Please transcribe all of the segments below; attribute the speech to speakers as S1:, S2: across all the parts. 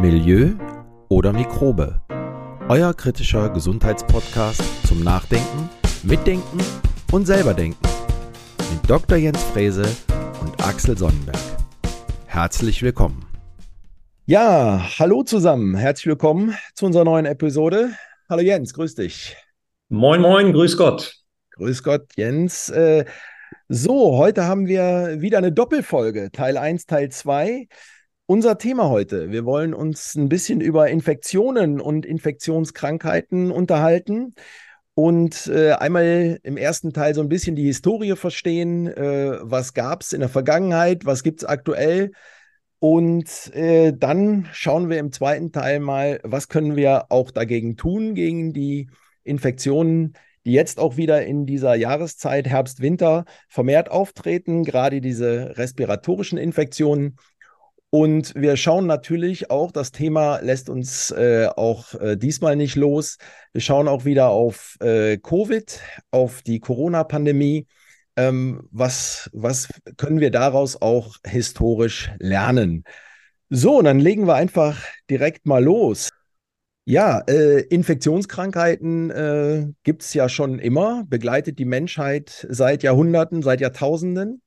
S1: Milieu oder Mikrobe. Euer kritischer Gesundheitspodcast zum Nachdenken, Mitdenken und selberdenken. Mit Dr. Jens Frese und Axel Sonnenberg. Herzlich willkommen.
S2: Ja, hallo zusammen. Herzlich willkommen zu unserer neuen Episode. Hallo Jens, grüß dich.
S3: Moin, moin, grüß Gott.
S2: Grüß Gott, Jens. Äh, so, heute haben wir wieder eine Doppelfolge, Teil 1, Teil 2. Unser Thema heute, wir wollen uns ein bisschen über Infektionen und Infektionskrankheiten unterhalten und äh, einmal im ersten Teil so ein bisschen die Historie verstehen, äh, was gab es in der Vergangenheit, was gibt es aktuell und äh, dann schauen wir im zweiten Teil mal, was können wir auch dagegen tun, gegen die Infektionen, die jetzt auch wieder in dieser Jahreszeit Herbst, Winter vermehrt auftreten, gerade diese respiratorischen Infektionen. Und wir schauen natürlich auch, das Thema lässt uns äh, auch äh, diesmal nicht los. Wir schauen auch wieder auf äh, Covid, auf die Corona-Pandemie. Ähm, was, was können wir daraus auch historisch lernen? So, dann legen wir einfach direkt mal los. Ja, äh, Infektionskrankheiten äh, gibt es ja schon immer, begleitet die Menschheit seit Jahrhunderten, seit Jahrtausenden.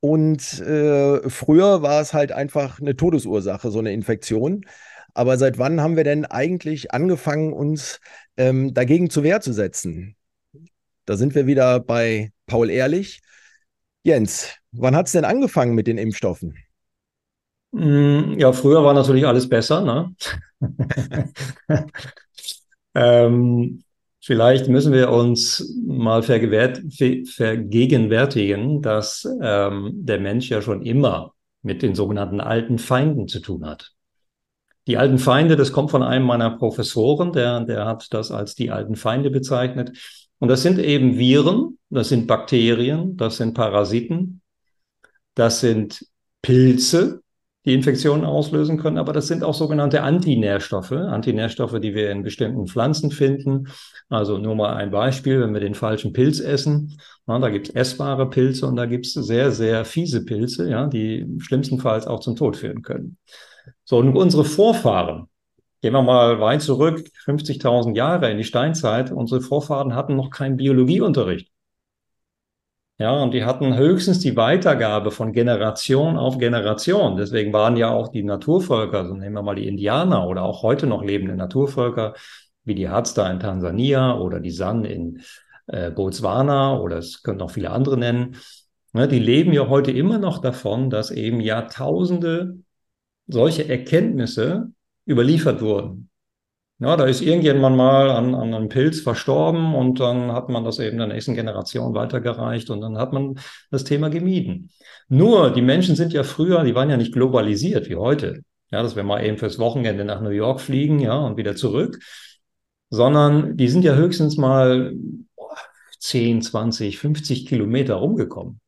S2: Und äh, früher war es halt einfach eine Todesursache, so eine Infektion. Aber seit wann haben wir denn eigentlich angefangen, uns ähm, dagegen zur Wehr zu setzen? Da sind wir wieder bei Paul Ehrlich. Jens, wann hat es denn angefangen mit den Impfstoffen?
S3: Mm, ja, früher war natürlich alles besser. Ne? ähm, Vielleicht müssen wir uns mal vergegenwärtigen, dass ähm, der Mensch ja schon immer mit den sogenannten alten Feinden zu tun hat. Die alten Feinde, das kommt von einem meiner Professoren, der, der hat das als die alten Feinde bezeichnet. Und das sind eben Viren, das sind Bakterien, das sind Parasiten, das sind Pilze, die Infektionen auslösen können, aber das sind auch sogenannte Antinährstoffe, Antinährstoffe, die wir in bestimmten Pflanzen finden. Also nur mal ein Beispiel, wenn wir den falschen Pilz essen, na, da gibt es essbare Pilze und da gibt es sehr, sehr fiese Pilze, ja, die schlimmstenfalls auch zum Tod führen können. So, und unsere Vorfahren, gehen wir mal weit zurück, 50.000 Jahre in die Steinzeit, unsere Vorfahren hatten noch keinen Biologieunterricht. Ja, und die hatten höchstens die Weitergabe von Generation auf Generation. Deswegen waren ja auch die Naturvölker, so nehmen wir mal die Indianer oder auch heute noch lebende Naturvölker, wie die Hadza in Tansania oder die San in äh, Botswana oder es können noch viele andere nennen. Ne, die leben ja heute immer noch davon, dass eben Jahrtausende solche Erkenntnisse überliefert wurden. Ja, da ist irgendjemand mal an, an einem Pilz verstorben und dann hat man das eben der nächsten Generation weitergereicht und dann hat man das Thema gemieden. Nur, die Menschen sind ja früher, die waren ja nicht globalisiert wie heute. Ja, dass wir mal eben fürs Wochenende nach New York fliegen, ja, und wieder zurück, sondern die sind ja höchstens mal 10, 20, 50 Kilometer rumgekommen.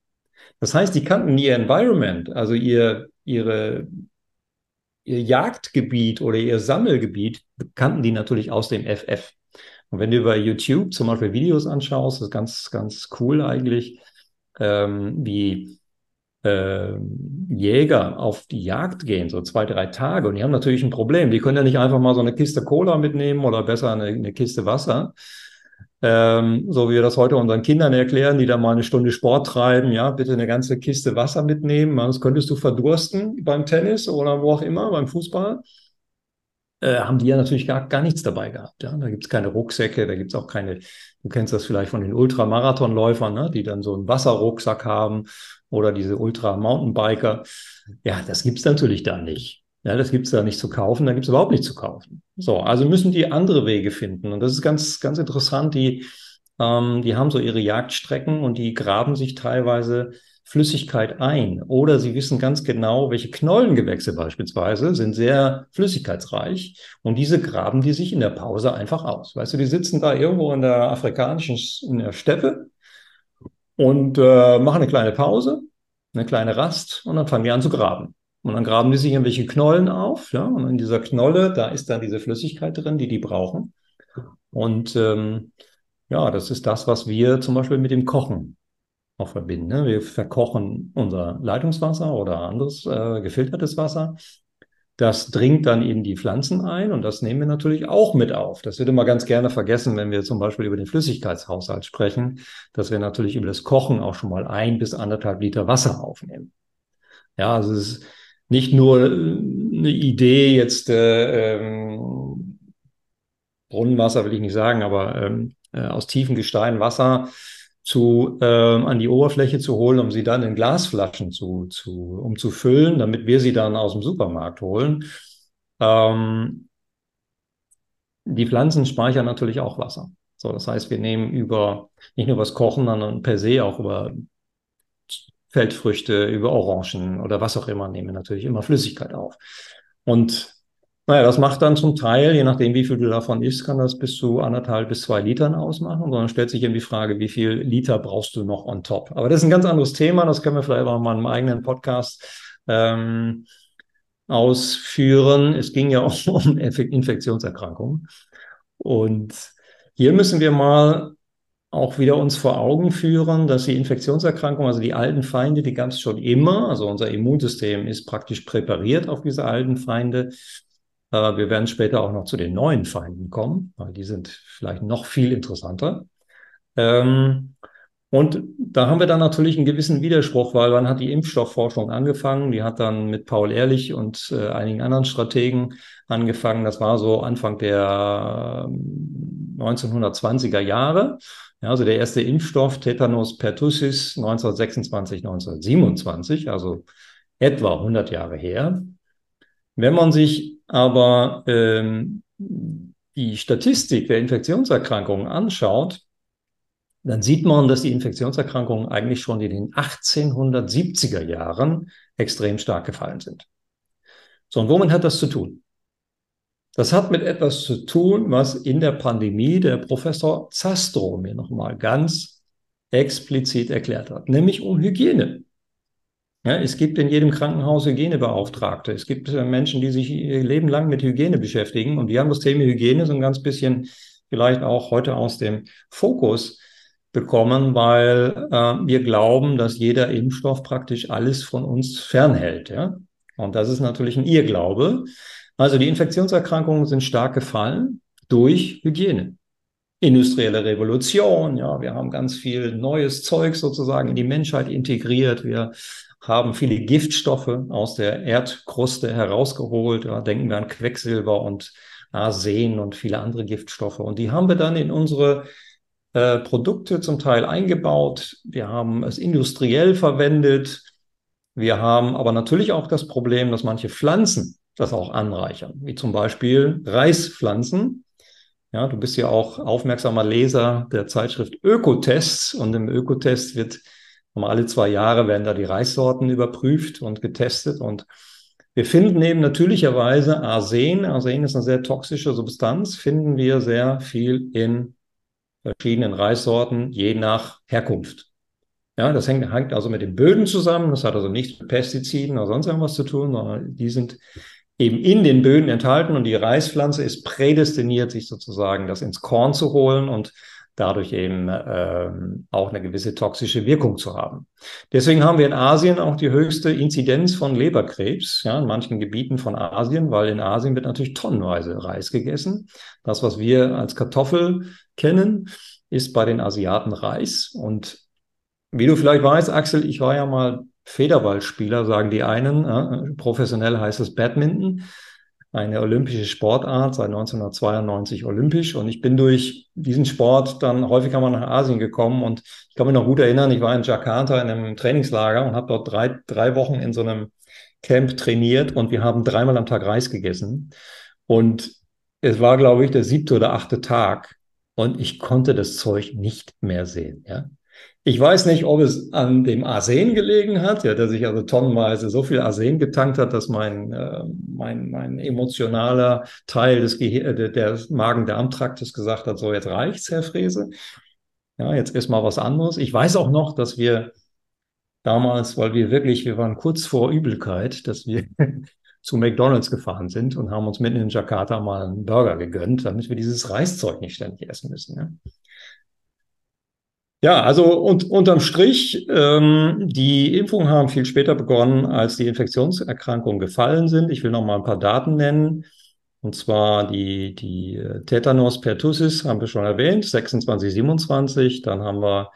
S3: Das heißt, die kannten ihr Environment, also ihr, ihre ihr Jagdgebiet oder ihr Sammelgebiet kannten die natürlich aus dem FF. Und wenn du über YouTube zum Beispiel Videos anschaust, ist ganz, ganz cool eigentlich, ähm, wie äh, Jäger auf die Jagd gehen, so zwei, drei Tage. Und die haben natürlich ein Problem. Die können ja nicht einfach mal so eine Kiste Cola mitnehmen oder besser eine, eine Kiste Wasser, ähm, so wie wir das heute unseren Kindern erklären, die da mal eine Stunde Sport treiben, ja, bitte eine ganze Kiste Wasser mitnehmen, sonst könntest du verdursten beim Tennis oder wo auch immer, beim Fußball. Äh, haben die ja natürlich gar, gar nichts dabei gehabt. Ja? Da gibt's keine Rucksäcke, da gibt's auch keine, du kennst das vielleicht von den Ultramarathonläufern, ne? die dann so einen Wasserrucksack haben oder diese Ultra-Mountainbiker. Ja, das gibt's natürlich da nicht. Ja, das gibt's da nicht zu kaufen, da gibt's überhaupt nicht zu kaufen. So, also müssen die andere Wege finden. Und das ist ganz, ganz interessant. Die, ähm, die haben so ihre Jagdstrecken und die graben sich teilweise Flüssigkeit ein. Oder sie wissen ganz genau, welche Knollengewächse beispielsweise sind sehr flüssigkeitsreich. Und diese graben die sich in der Pause einfach aus. Weißt du, die sitzen da irgendwo in der afrikanischen in der Steppe und äh, machen eine kleine Pause, eine kleine Rast und dann fangen die an zu graben. Und dann graben die sich irgendwelche Knollen auf, ja, und in dieser Knolle, da ist dann diese Flüssigkeit drin, die die brauchen. Und ähm, ja, das ist das, was wir zum Beispiel mit dem Kochen auch verbinden. Ne? Wir verkochen unser Leitungswasser oder anderes äh, gefiltertes Wasser. Das dringt dann in die Pflanzen ein und das nehmen wir natürlich auch mit auf. Das wird immer ganz gerne vergessen, wenn wir zum Beispiel über den Flüssigkeitshaushalt sprechen, dass wir natürlich über das Kochen auch schon mal ein bis anderthalb Liter Wasser aufnehmen. Ja, also es ist nicht nur eine Idee jetzt äh, ähm, Brunnenwasser will ich nicht sagen, aber ähm, äh, aus tiefen Gestein Wasser zu, äh, an die Oberfläche zu holen, um sie dann in Glasflaschen zu, zu, um zu füllen, damit wir sie dann aus dem Supermarkt holen. Ähm, die Pflanzen speichern natürlich auch Wasser. So, das heißt, wir nehmen über, nicht nur was Kochen, sondern per se auch über Feldfrüchte, über Orangen oder was auch immer, nehmen natürlich immer Flüssigkeit auf. Und naja, das macht dann zum Teil, je nachdem, wie viel du davon isst, kann das bis zu anderthalb bis zwei Litern ausmachen. Und dann stellt sich eben die Frage, wie viel Liter brauchst du noch on top? Aber das ist ein ganz anderes Thema. Das können wir vielleicht auch mal einem eigenen Podcast ähm, ausführen. Es ging ja auch um Infektionserkrankungen. Und hier müssen wir mal auch wieder uns vor Augen führen, dass die Infektionserkrankungen, also die alten Feinde, die gab es schon immer. Also unser Immunsystem ist praktisch präpariert auf diese alten Feinde. Äh, wir werden später auch noch zu den neuen Feinden kommen, weil die sind vielleicht noch viel interessanter. Ähm, und da haben wir dann natürlich einen gewissen Widerspruch, weil wann hat die Impfstoffforschung angefangen? Die hat dann mit Paul Ehrlich und äh, einigen anderen Strategen angefangen. Das war so Anfang der 1920er ähm, Jahre. Ja, also der erste Impfstoff Tetanus pertussis 1926, 1927, also etwa 100 Jahre her. Wenn man sich aber ähm, die Statistik der Infektionserkrankungen anschaut, dann sieht man, dass die Infektionserkrankungen eigentlich schon in den 1870er Jahren extrem stark gefallen sind. So, und womit hat das zu tun? Das hat mit etwas zu tun, was in der Pandemie der Professor Zastro mir nochmal ganz explizit erklärt hat, nämlich um Hygiene. Ja, es gibt in jedem Krankenhaus Hygienebeauftragte. Es gibt äh, Menschen, die sich ihr Leben lang mit Hygiene beschäftigen. Und die haben das Thema Hygiene so ein ganz bisschen vielleicht auch heute aus dem Fokus bekommen, weil äh, wir glauben, dass jeder Impfstoff praktisch alles von uns fernhält. Ja? Und das ist natürlich ein Irrglaube. Also die Infektionserkrankungen sind stark gefallen durch Hygiene. Industrielle Revolution, ja, wir haben ganz viel neues Zeug sozusagen in die Menschheit integriert. Wir haben viele Giftstoffe aus der Erdkruste herausgeholt. Ja, denken wir an Quecksilber und Arsen und viele andere Giftstoffe. Und die haben wir dann in unsere äh, Produkte zum Teil eingebaut. Wir haben es industriell verwendet. Wir haben aber natürlich auch das Problem, dass manche Pflanzen das auch anreichern, wie zum Beispiel Reispflanzen. Ja, du bist ja auch aufmerksamer Leser der Zeitschrift Ökotests und im Ökotest wird alle zwei Jahre werden da die Reissorten überprüft und getestet und wir finden eben natürlicherweise Arsen, Arsen ist eine sehr toxische Substanz, finden wir sehr viel in verschiedenen Reissorten, je nach Herkunft. Ja, das hängt, hängt also mit den Böden zusammen. Das hat also nichts mit Pestiziden oder sonst irgendwas zu tun, sondern die sind eben in den Böden enthalten und die Reispflanze ist prädestiniert, sich sozusagen das ins Korn zu holen und dadurch eben ähm, auch eine gewisse toxische Wirkung zu haben. Deswegen haben wir in Asien auch die höchste Inzidenz von Leberkrebs, ja, in manchen Gebieten von Asien, weil in Asien wird natürlich tonnenweise Reis gegessen. Das, was wir als Kartoffel kennen, ist bei den Asiaten Reis. Und wie du vielleicht weißt, Axel, ich war ja mal Federballspieler, sagen die einen. Äh, professionell heißt es Badminton eine olympische Sportart, seit 1992 olympisch. Und ich bin durch diesen Sport dann häufiger mal nach Asien gekommen. Und ich kann mich noch gut erinnern, ich war in Jakarta in einem Trainingslager und habe dort drei, drei Wochen in so einem Camp trainiert und wir haben dreimal am Tag Reis gegessen. Und es war, glaube ich, der siebte oder achte Tag und ich konnte das Zeug nicht mehr sehen. Ja? Ich weiß nicht, ob es an dem Arsen gelegen hat, ja, der sich also tonnenweise so viel Arsen getankt hat, dass mein, äh, mein, mein emotionaler Teil des, Ge äh, des Magen-Darm-Traktes gesagt hat, so jetzt reicht's, Herr Frese. Ja, jetzt ist mal was anderes. Ich weiß auch noch, dass wir damals, weil wir wirklich, wir waren kurz vor Übelkeit, dass wir zu McDonalds gefahren sind und haben uns mitten in Jakarta mal einen Burger gegönnt, damit wir dieses Reiszeug nicht ständig essen müssen. Ja. Ja, also und, unterm Strich, ähm, die Impfungen haben viel später begonnen, als die Infektionserkrankungen gefallen sind. Ich will noch mal ein paar Daten nennen. Und zwar die, die äh, Tetanus pertussis haben wir schon erwähnt, 26, 27. Dann haben wir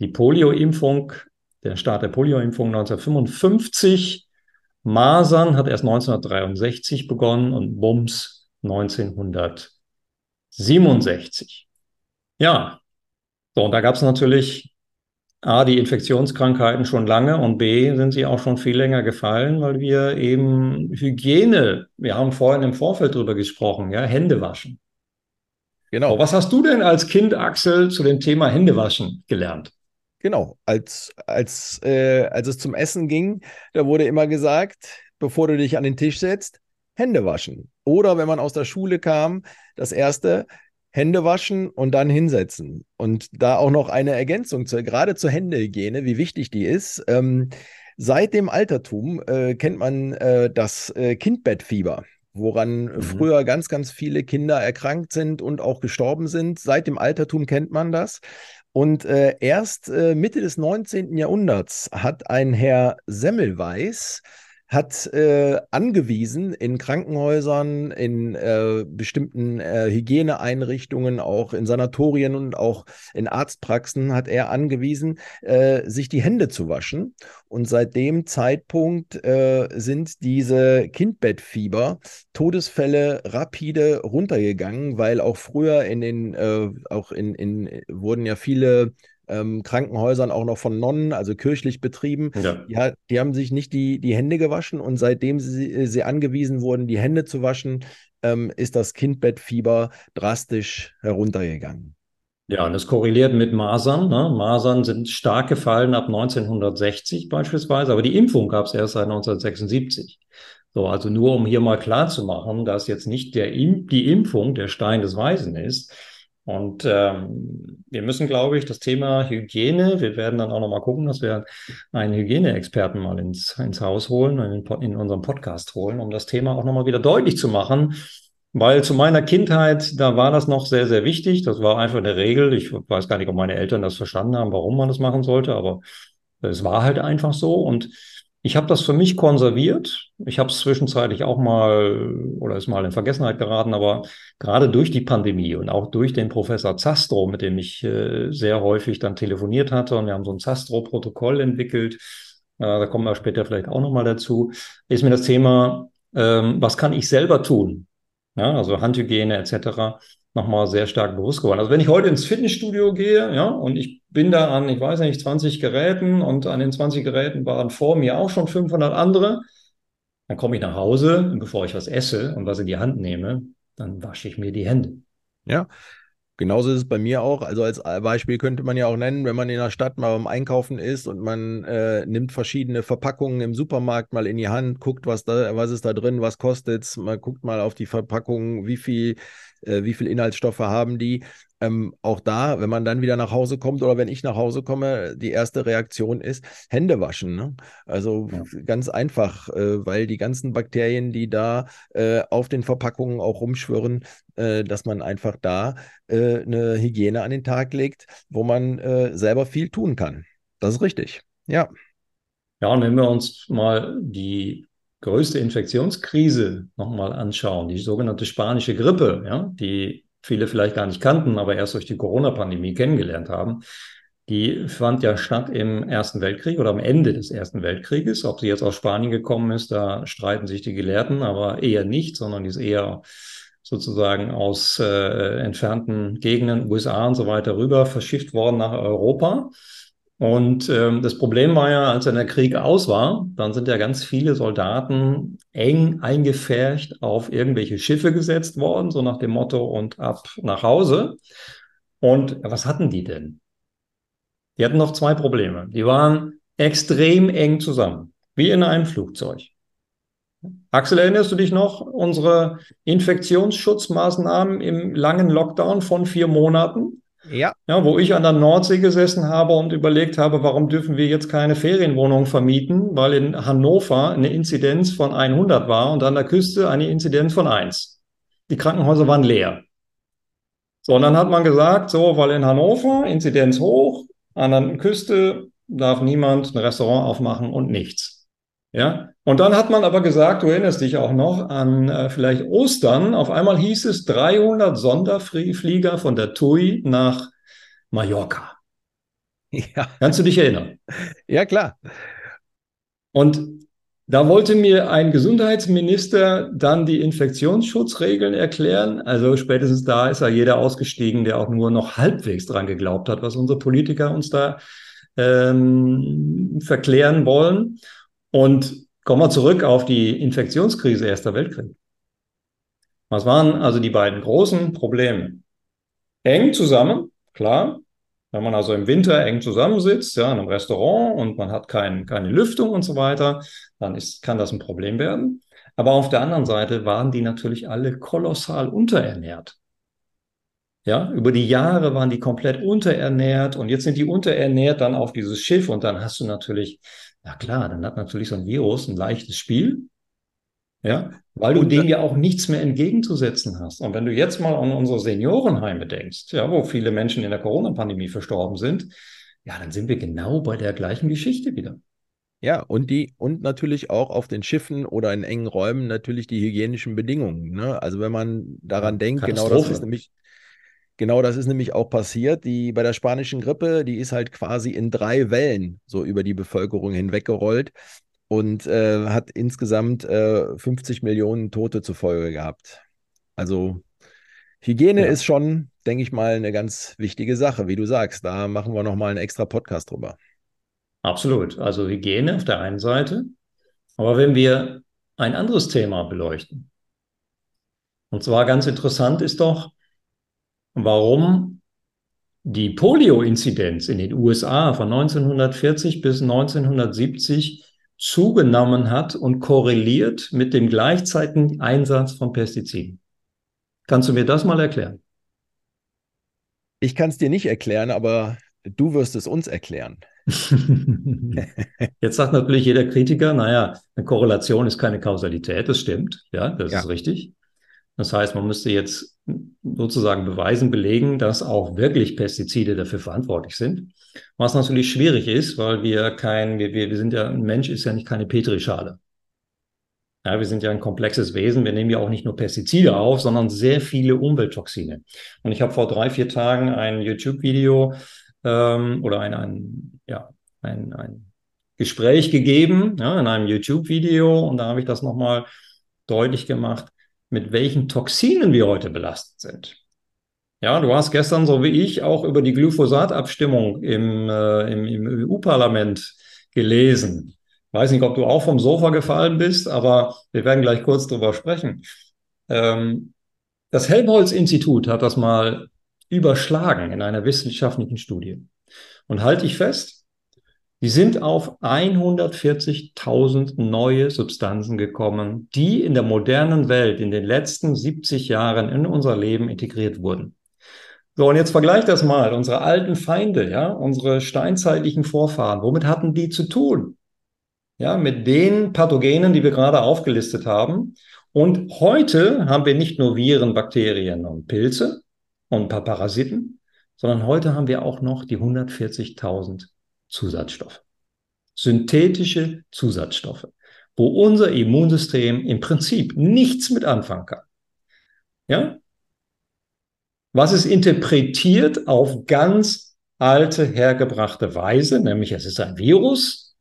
S3: die Polio-Impfung, der Start der Polio-Impfung 1955. Masern hat erst 1963 begonnen und Mumps 1967. Ja, so, und da gab es natürlich A, die Infektionskrankheiten schon lange und B, sind sie auch schon viel länger gefallen, weil wir eben Hygiene, wir haben vorhin im Vorfeld drüber gesprochen, ja, Hände waschen. Genau. So, was hast du denn als Kind, Axel, zu dem Thema Händewaschen gelernt?
S2: Genau, als, als, äh, als es zum Essen ging, da wurde immer gesagt, bevor du dich an den Tisch setzt, Hände waschen. Oder wenn man aus der Schule kam, das erste, Hände waschen und dann hinsetzen. Und da auch noch eine Ergänzung, zu, gerade zur Händehygiene, wie wichtig die ist. Ähm, seit dem Altertum äh, kennt man äh, das äh, Kindbettfieber woran mhm. früher ganz, ganz viele Kinder erkrankt sind und auch gestorben sind. Seit dem Altertum kennt man das. Und äh, erst äh, Mitte des 19. Jahrhunderts hat ein Herr Semmelweis hat äh, angewiesen in Krankenhäusern, in äh, bestimmten äh, Hygieneeinrichtungen, auch in Sanatorien und auch in Arztpraxen hat er angewiesen, äh, sich die Hände zu waschen. Und seit dem Zeitpunkt äh, sind diese Kindbettfieber Todesfälle rapide runtergegangen, weil auch früher in den, äh, auch in, in, wurden ja viele ähm, Krankenhäusern auch noch von Nonnen, also kirchlich betrieben. Ja. Die, die, haben sich nicht die, die Hände gewaschen und seitdem sie, sie angewiesen wurden, die Hände zu waschen, ähm, ist das Kindbettfieber drastisch heruntergegangen.
S3: Ja, und das korreliert mit Masern. Ne? Masern sind stark gefallen ab 1960 beispielsweise, aber die Impfung gab es erst seit 1976. So, also nur um hier mal klar zu machen, dass jetzt nicht der, die Impfung der Stein des Weisen ist, und ähm, wir müssen, glaube ich, das Thema Hygiene, wir werden dann auch nochmal gucken, dass wir einen Hygieneexperten mal ins, ins Haus holen, in, in unserem Podcast holen, um das Thema auch nochmal wieder deutlich zu machen. Weil zu meiner Kindheit, da war das noch sehr, sehr wichtig. Das war einfach eine Regel. Ich weiß gar nicht, ob meine Eltern das verstanden haben, warum man das machen sollte, aber es war halt einfach so. Und ich habe das für mich konserviert. Ich habe es zwischenzeitlich auch mal oder ist mal in Vergessenheit geraten, aber gerade durch die Pandemie und auch durch den Professor Zastro, mit dem ich äh, sehr häufig dann telefoniert hatte und wir haben so ein Zastro-Protokoll entwickelt, äh, da kommen wir später vielleicht auch nochmal dazu, ist mir das Thema, ähm, was kann ich selber tun? Ja, also Handhygiene etc nochmal sehr stark bewusst geworden. Also wenn ich heute ins Fitnessstudio gehe, ja, und ich bin da an, ich weiß nicht, 20 Geräten und an den 20 Geräten waren vor mir auch schon 500 andere, dann komme ich nach Hause und bevor ich was esse und was in die Hand nehme, dann wasche ich mir die Hände.
S2: Ja, Genauso ist es bei mir auch. Also als Beispiel könnte man ja auch nennen, wenn man in der Stadt mal beim Einkaufen ist und man äh, nimmt verschiedene Verpackungen im Supermarkt mal in die Hand, guckt, was da, was ist da drin, was kostet es, man guckt mal auf die Verpackung, wie viel äh, wie viel Inhaltsstoffe haben die. Ähm, auch da, wenn man dann wieder nach Hause kommt oder wenn ich nach Hause komme, die erste Reaktion ist Hände waschen. Ne? Also ja. ganz einfach, äh, weil die ganzen Bakterien, die da äh, auf den Verpackungen auch rumschwirren, äh, dass man einfach da äh, eine Hygiene an den Tag legt, wo man äh, selber viel tun kann. Das ist richtig. Ja.
S3: Ja, wenn wir uns mal die größte Infektionskrise nochmal anschauen, die sogenannte spanische Grippe, ja, die viele vielleicht gar nicht kannten, aber erst durch die Corona-Pandemie kennengelernt haben, die fand ja statt im Ersten Weltkrieg oder am Ende des Ersten Weltkrieges. Ob sie jetzt aus Spanien gekommen ist, da streiten sich die Gelehrten, aber eher nicht, sondern die ist eher sozusagen aus äh, entfernten Gegenden, USA und so weiter rüber verschifft worden nach Europa. Und ähm, das Problem war ja, als dann der Krieg aus war, dann sind ja ganz viele Soldaten eng eingefärcht auf irgendwelche Schiffe gesetzt worden, so nach dem Motto und ab nach Hause. Und was hatten die denn? Die hatten noch zwei Probleme. Die waren extrem eng zusammen, wie in einem Flugzeug. Axel, erinnerst du dich noch unsere Infektionsschutzmaßnahmen im langen Lockdown von vier Monaten? Ja. ja. Wo ich an der Nordsee gesessen habe und überlegt habe, warum dürfen wir jetzt keine Ferienwohnungen vermieten, weil in Hannover eine Inzidenz von 100 war und an der Küste eine Inzidenz von 1. Die Krankenhäuser waren leer. So, und dann hat man gesagt, so, weil in Hannover Inzidenz hoch, anderen Küste darf niemand ein Restaurant aufmachen und nichts. Ja, und dann hat man aber gesagt, du erinnerst dich auch noch an äh, vielleicht Ostern. Auf einmal hieß es 300 Sonderflieger von der TUI nach Mallorca. Ja. Kannst du dich erinnern?
S2: Ja, klar.
S3: Und da wollte mir ein Gesundheitsminister dann die Infektionsschutzregeln erklären. Also spätestens da ist ja jeder ausgestiegen, der auch nur noch halbwegs dran geglaubt hat, was unsere Politiker uns da ähm, verklären wollen. Und kommen wir zurück auf die Infektionskrise Erster Weltkrieg. Was waren also die beiden großen Probleme? Eng zusammen, klar. Wenn man also im Winter eng zusammensitzt, ja, in einem Restaurant und man hat kein, keine Lüftung und so weiter, dann ist, kann das ein Problem werden. Aber auf der anderen Seite waren die natürlich alle kolossal unterernährt. Ja, über die Jahre waren die komplett unterernährt und jetzt sind die unterernährt dann auf dieses Schiff und dann hast du natürlich, na klar, dann hat natürlich so ein Virus ein leichtes Spiel. Ja, weil du dem ja auch nichts mehr entgegenzusetzen hast. Und wenn du jetzt mal an unsere Seniorenheime denkst, ja, wo viele Menschen in der Corona-Pandemie verstorben sind, ja, dann sind wir genau bei der gleichen Geschichte wieder.
S2: Ja, und die, und natürlich auch auf den Schiffen oder in engen Räumen natürlich die hygienischen Bedingungen. Ne? Also wenn man daran denkt, genau das ist nämlich, genau das ist nämlich auch passiert. Die bei der spanischen Grippe, die ist halt quasi in drei Wellen so über die Bevölkerung hinweggerollt und äh, hat insgesamt äh, 50 Millionen Tote zur Folge gehabt. Also Hygiene ja. ist schon, denke ich mal, eine ganz wichtige Sache, wie du sagst. Da machen wir nochmal einen extra Podcast drüber.
S3: Absolut. Also Hygiene auf der einen Seite. Aber wenn wir ein anderes Thema beleuchten, und zwar ganz interessant ist doch, warum die Polio-Inzidenz in den USA von 1940 bis 1970 zugenommen hat und korreliert mit dem gleichzeitigen Einsatz von Pestiziden. Kannst du mir das mal erklären?
S2: Ich kann es dir nicht erklären, aber du wirst es uns erklären.
S3: Jetzt sagt natürlich jeder Kritiker, naja, eine Korrelation ist keine Kausalität, das stimmt, ja, das ja. ist richtig. Das heißt, man müsste jetzt sozusagen beweisen, belegen, dass auch wirklich Pestizide dafür verantwortlich sind. Was natürlich schwierig ist, weil wir kein, wir, wir sind ja, ein Mensch ist ja nicht keine Petrischale. Ja, wir sind ja ein komplexes Wesen. Wir nehmen ja auch nicht nur Pestizide auf, sondern sehr viele Umwelttoxine. Und ich habe vor drei, vier Tagen ein YouTube-Video ähm, oder ein, ein, ja, ein, ein Gespräch gegeben ja, in einem YouTube-Video und da habe ich das nochmal deutlich gemacht, mit welchen Toxinen wir heute belastet sind. Ja, du hast gestern, so wie ich, auch über die Glyphosat-Abstimmung im, äh, im, im EU-Parlament gelesen. Weiß nicht, ob du auch vom Sofa gefallen bist, aber wir werden gleich kurz drüber sprechen. Ähm, das Helmholtz-Institut hat das mal überschlagen in einer wissenschaftlichen Studie. Und halte ich fest, die sind auf 140.000 neue Substanzen gekommen, die in der modernen Welt in den letzten 70 Jahren in unser Leben integriert wurden. So, und jetzt vergleicht das mal. Unsere alten Feinde, ja, unsere steinzeitlichen Vorfahren, womit hatten die zu tun? Ja, mit den Pathogenen, die wir gerade aufgelistet haben. Und heute haben wir nicht nur Viren, Bakterien und Pilze und ein paar Parasiten, sondern heute haben wir auch noch die 140.000 Zusatzstoffe. Synthetische Zusatzstoffe, wo unser Immunsystem im Prinzip nichts mit anfangen kann. Ja? Was ist interpretiert auf ganz alte, hergebrachte Weise, nämlich es ist ein Virus,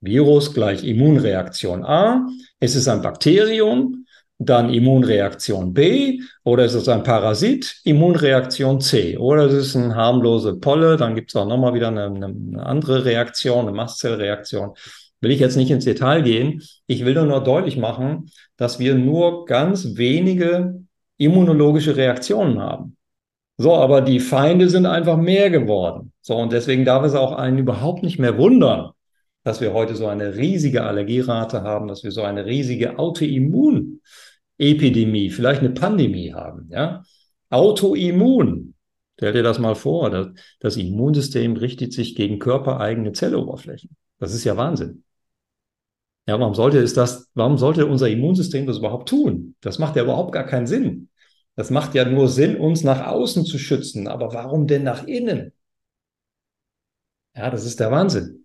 S3: Virus gleich Immunreaktion A, es ist ein Bakterium, dann Immunreaktion B oder es ist ein Parasit, Immunreaktion C oder es ist ein harmlose Polle, dann gibt es auch nochmal wieder eine, eine, andere Reaktion, eine Mastzellreaktion. Will ich jetzt nicht ins Detail gehen. Ich will nur noch deutlich machen, dass wir nur ganz wenige immunologische Reaktionen haben. So, aber die Feinde sind einfach mehr geworden. So, und deswegen darf es auch einen überhaupt nicht mehr wundern, dass wir heute so eine riesige Allergierate haben, dass wir so eine riesige Autoimmun Epidemie, vielleicht eine Pandemie haben, ja. Autoimmun. Stell dir das mal vor, das, das Immunsystem richtet sich gegen körpereigene Zelloberflächen. Das ist ja Wahnsinn. Ja, warum sollte es das, warum sollte unser Immunsystem das überhaupt tun? Das macht ja überhaupt gar keinen Sinn. Das macht ja nur Sinn, uns nach außen zu schützen. Aber warum denn nach innen? Ja, das ist der Wahnsinn.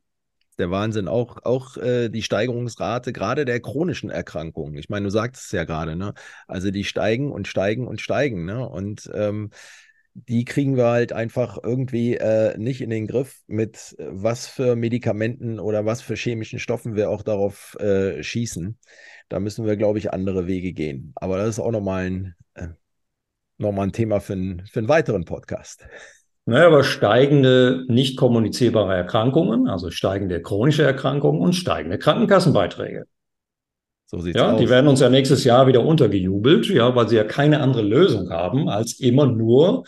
S2: Der Wahnsinn. Auch, auch äh, die Steigerungsrate gerade der chronischen Erkrankungen. Ich meine, du sagtest es ja gerade, ne? Also die steigen und steigen und steigen, ne? Und ähm, die kriegen wir halt einfach irgendwie äh, nicht in den Griff, mit äh, was für Medikamenten oder was für chemischen Stoffen wir auch darauf äh, schießen. Da müssen wir, glaube ich, andere Wege gehen. Aber das ist auch nochmal ein, äh, noch ein Thema für, ein, für einen weiteren Podcast.
S3: Naja, aber steigende nicht kommunizierbare Erkrankungen, also steigende chronische Erkrankungen und steigende Krankenkassenbeiträge. So sieht's ja, aus. Die werden uns ja nächstes Jahr wieder untergejubelt, ja, weil sie ja keine andere Lösung haben, als immer nur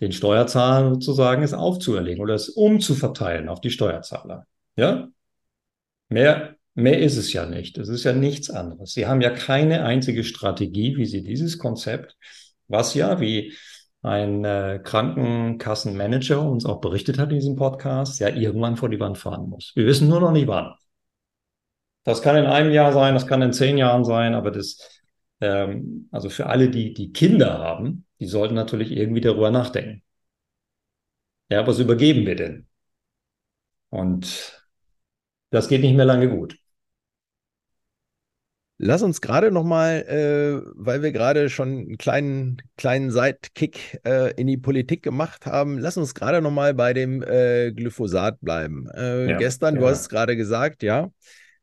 S3: den Steuerzahlern sozusagen es aufzuerlegen oder es umzuverteilen auf die Steuerzahler. Ja? Mehr, mehr ist es ja nicht. Es ist ja nichts anderes. Sie haben ja keine einzige Strategie, wie sie dieses Konzept, was ja, wie ein äh, Krankenkassenmanager uns auch berichtet hat in diesem Podcast, ja irgendwann vor die Wand fahren muss. Wir wissen nur noch nicht wann. Das kann in einem Jahr sein, das kann in zehn Jahren sein, aber das, ähm, also für alle, die, die Kinder haben, die sollten natürlich irgendwie darüber nachdenken. Ja, was übergeben wir denn? Und das geht nicht mehr lange gut.
S2: Lass uns gerade nochmal, äh, weil wir gerade schon einen kleinen, kleinen Sidekick äh, in die Politik gemacht haben, lass uns gerade nochmal bei dem äh, Glyphosat bleiben. Äh, ja, gestern, ja. du hast es gerade gesagt, ja,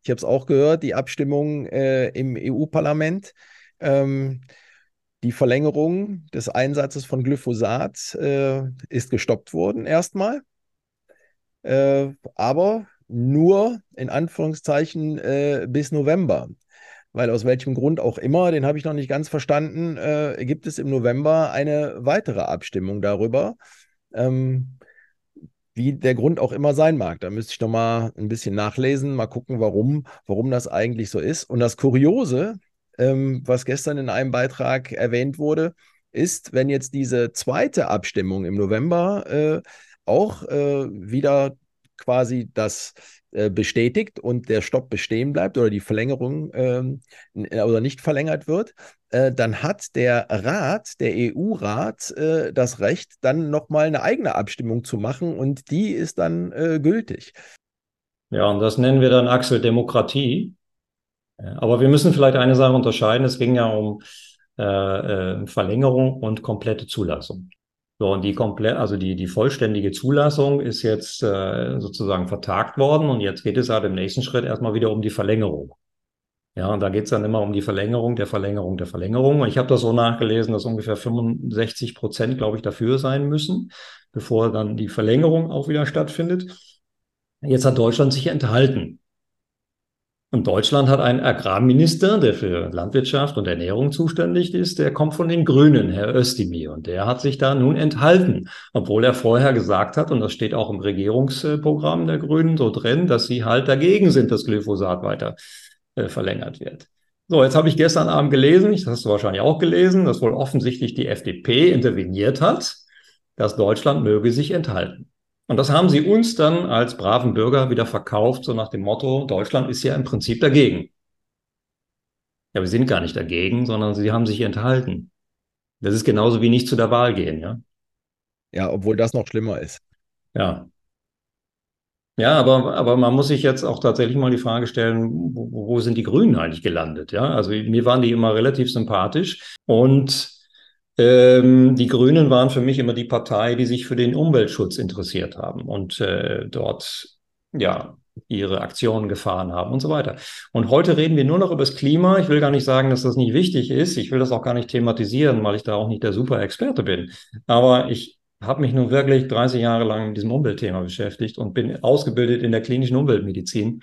S2: ich habe es auch gehört, die Abstimmung äh, im EU-Parlament. Ähm, die Verlängerung des Einsatzes von Glyphosat äh, ist gestoppt worden erstmal. Äh, aber nur in Anführungszeichen bis November. Weil aus welchem Grund auch immer, den habe ich noch nicht ganz verstanden, äh, gibt es im November eine weitere Abstimmung darüber. Ähm, wie der Grund auch immer sein mag. Da müsste ich noch mal ein bisschen nachlesen, mal gucken, warum, warum das eigentlich so ist. Und das Kuriose, ähm, was gestern in einem Beitrag erwähnt wurde, ist, wenn jetzt diese zweite Abstimmung im November äh, auch äh, wieder quasi das äh, bestätigt und der Stopp bestehen bleibt oder die Verlängerung ähm, oder nicht verlängert wird, äh, dann hat der Rat, der EU-Rat, äh, das Recht, dann nochmal eine eigene Abstimmung zu machen und die ist dann äh, gültig.
S3: Ja, und das nennen wir dann Axel Demokratie. Aber wir müssen vielleicht eine Sache unterscheiden. Es ging ja um äh, äh, Verlängerung und komplette Zulassung. So, und die komplett, also die, die vollständige Zulassung ist jetzt äh, sozusagen vertagt worden und jetzt geht es halt im nächsten Schritt erstmal wieder um die Verlängerung. Ja, und da geht es dann immer um die Verlängerung der Verlängerung der Verlängerung. Und ich habe das so nachgelesen, dass ungefähr 65 Prozent, glaube ich, dafür sein müssen, bevor dann die Verlängerung auch wieder stattfindet. Jetzt hat Deutschland sich enthalten. Und Deutschland hat einen Agrarminister, der für Landwirtschaft und Ernährung zuständig ist, der kommt von den Grünen, Herr Özdemir. Und der hat sich da nun enthalten, obwohl er vorher gesagt hat, und das steht auch im Regierungsprogramm der Grünen so drin, dass sie halt dagegen sind, dass Glyphosat weiter äh, verlängert wird. So, jetzt habe ich gestern Abend gelesen, das hast du wahrscheinlich auch gelesen, dass wohl offensichtlich die FDP interveniert hat, dass Deutschland möge sich enthalten. Und das haben sie uns dann als braven Bürger wieder verkauft, so nach dem Motto, Deutschland ist ja im Prinzip dagegen. Ja, wir sind gar nicht dagegen, sondern sie haben sich enthalten. Das ist genauso wie nicht zu der Wahl gehen, ja.
S2: Ja, obwohl das noch schlimmer ist.
S3: Ja. Ja, aber, aber man muss sich jetzt auch tatsächlich mal die Frage stellen, wo, wo sind die Grünen eigentlich gelandet? Ja, also mir waren die immer relativ sympathisch und ähm, die Grünen waren für mich immer die Partei, die sich für den Umweltschutz interessiert haben und äh, dort ja ihre Aktionen gefahren haben und so weiter. Und heute reden wir nur noch über das Klima. Ich will gar nicht sagen, dass das nicht wichtig ist. Ich will das auch gar nicht thematisieren, weil ich da auch nicht der super Experte bin. Aber ich habe mich nun wirklich 30 Jahre lang mit diesem Umweltthema beschäftigt und bin ausgebildet in der klinischen Umweltmedizin.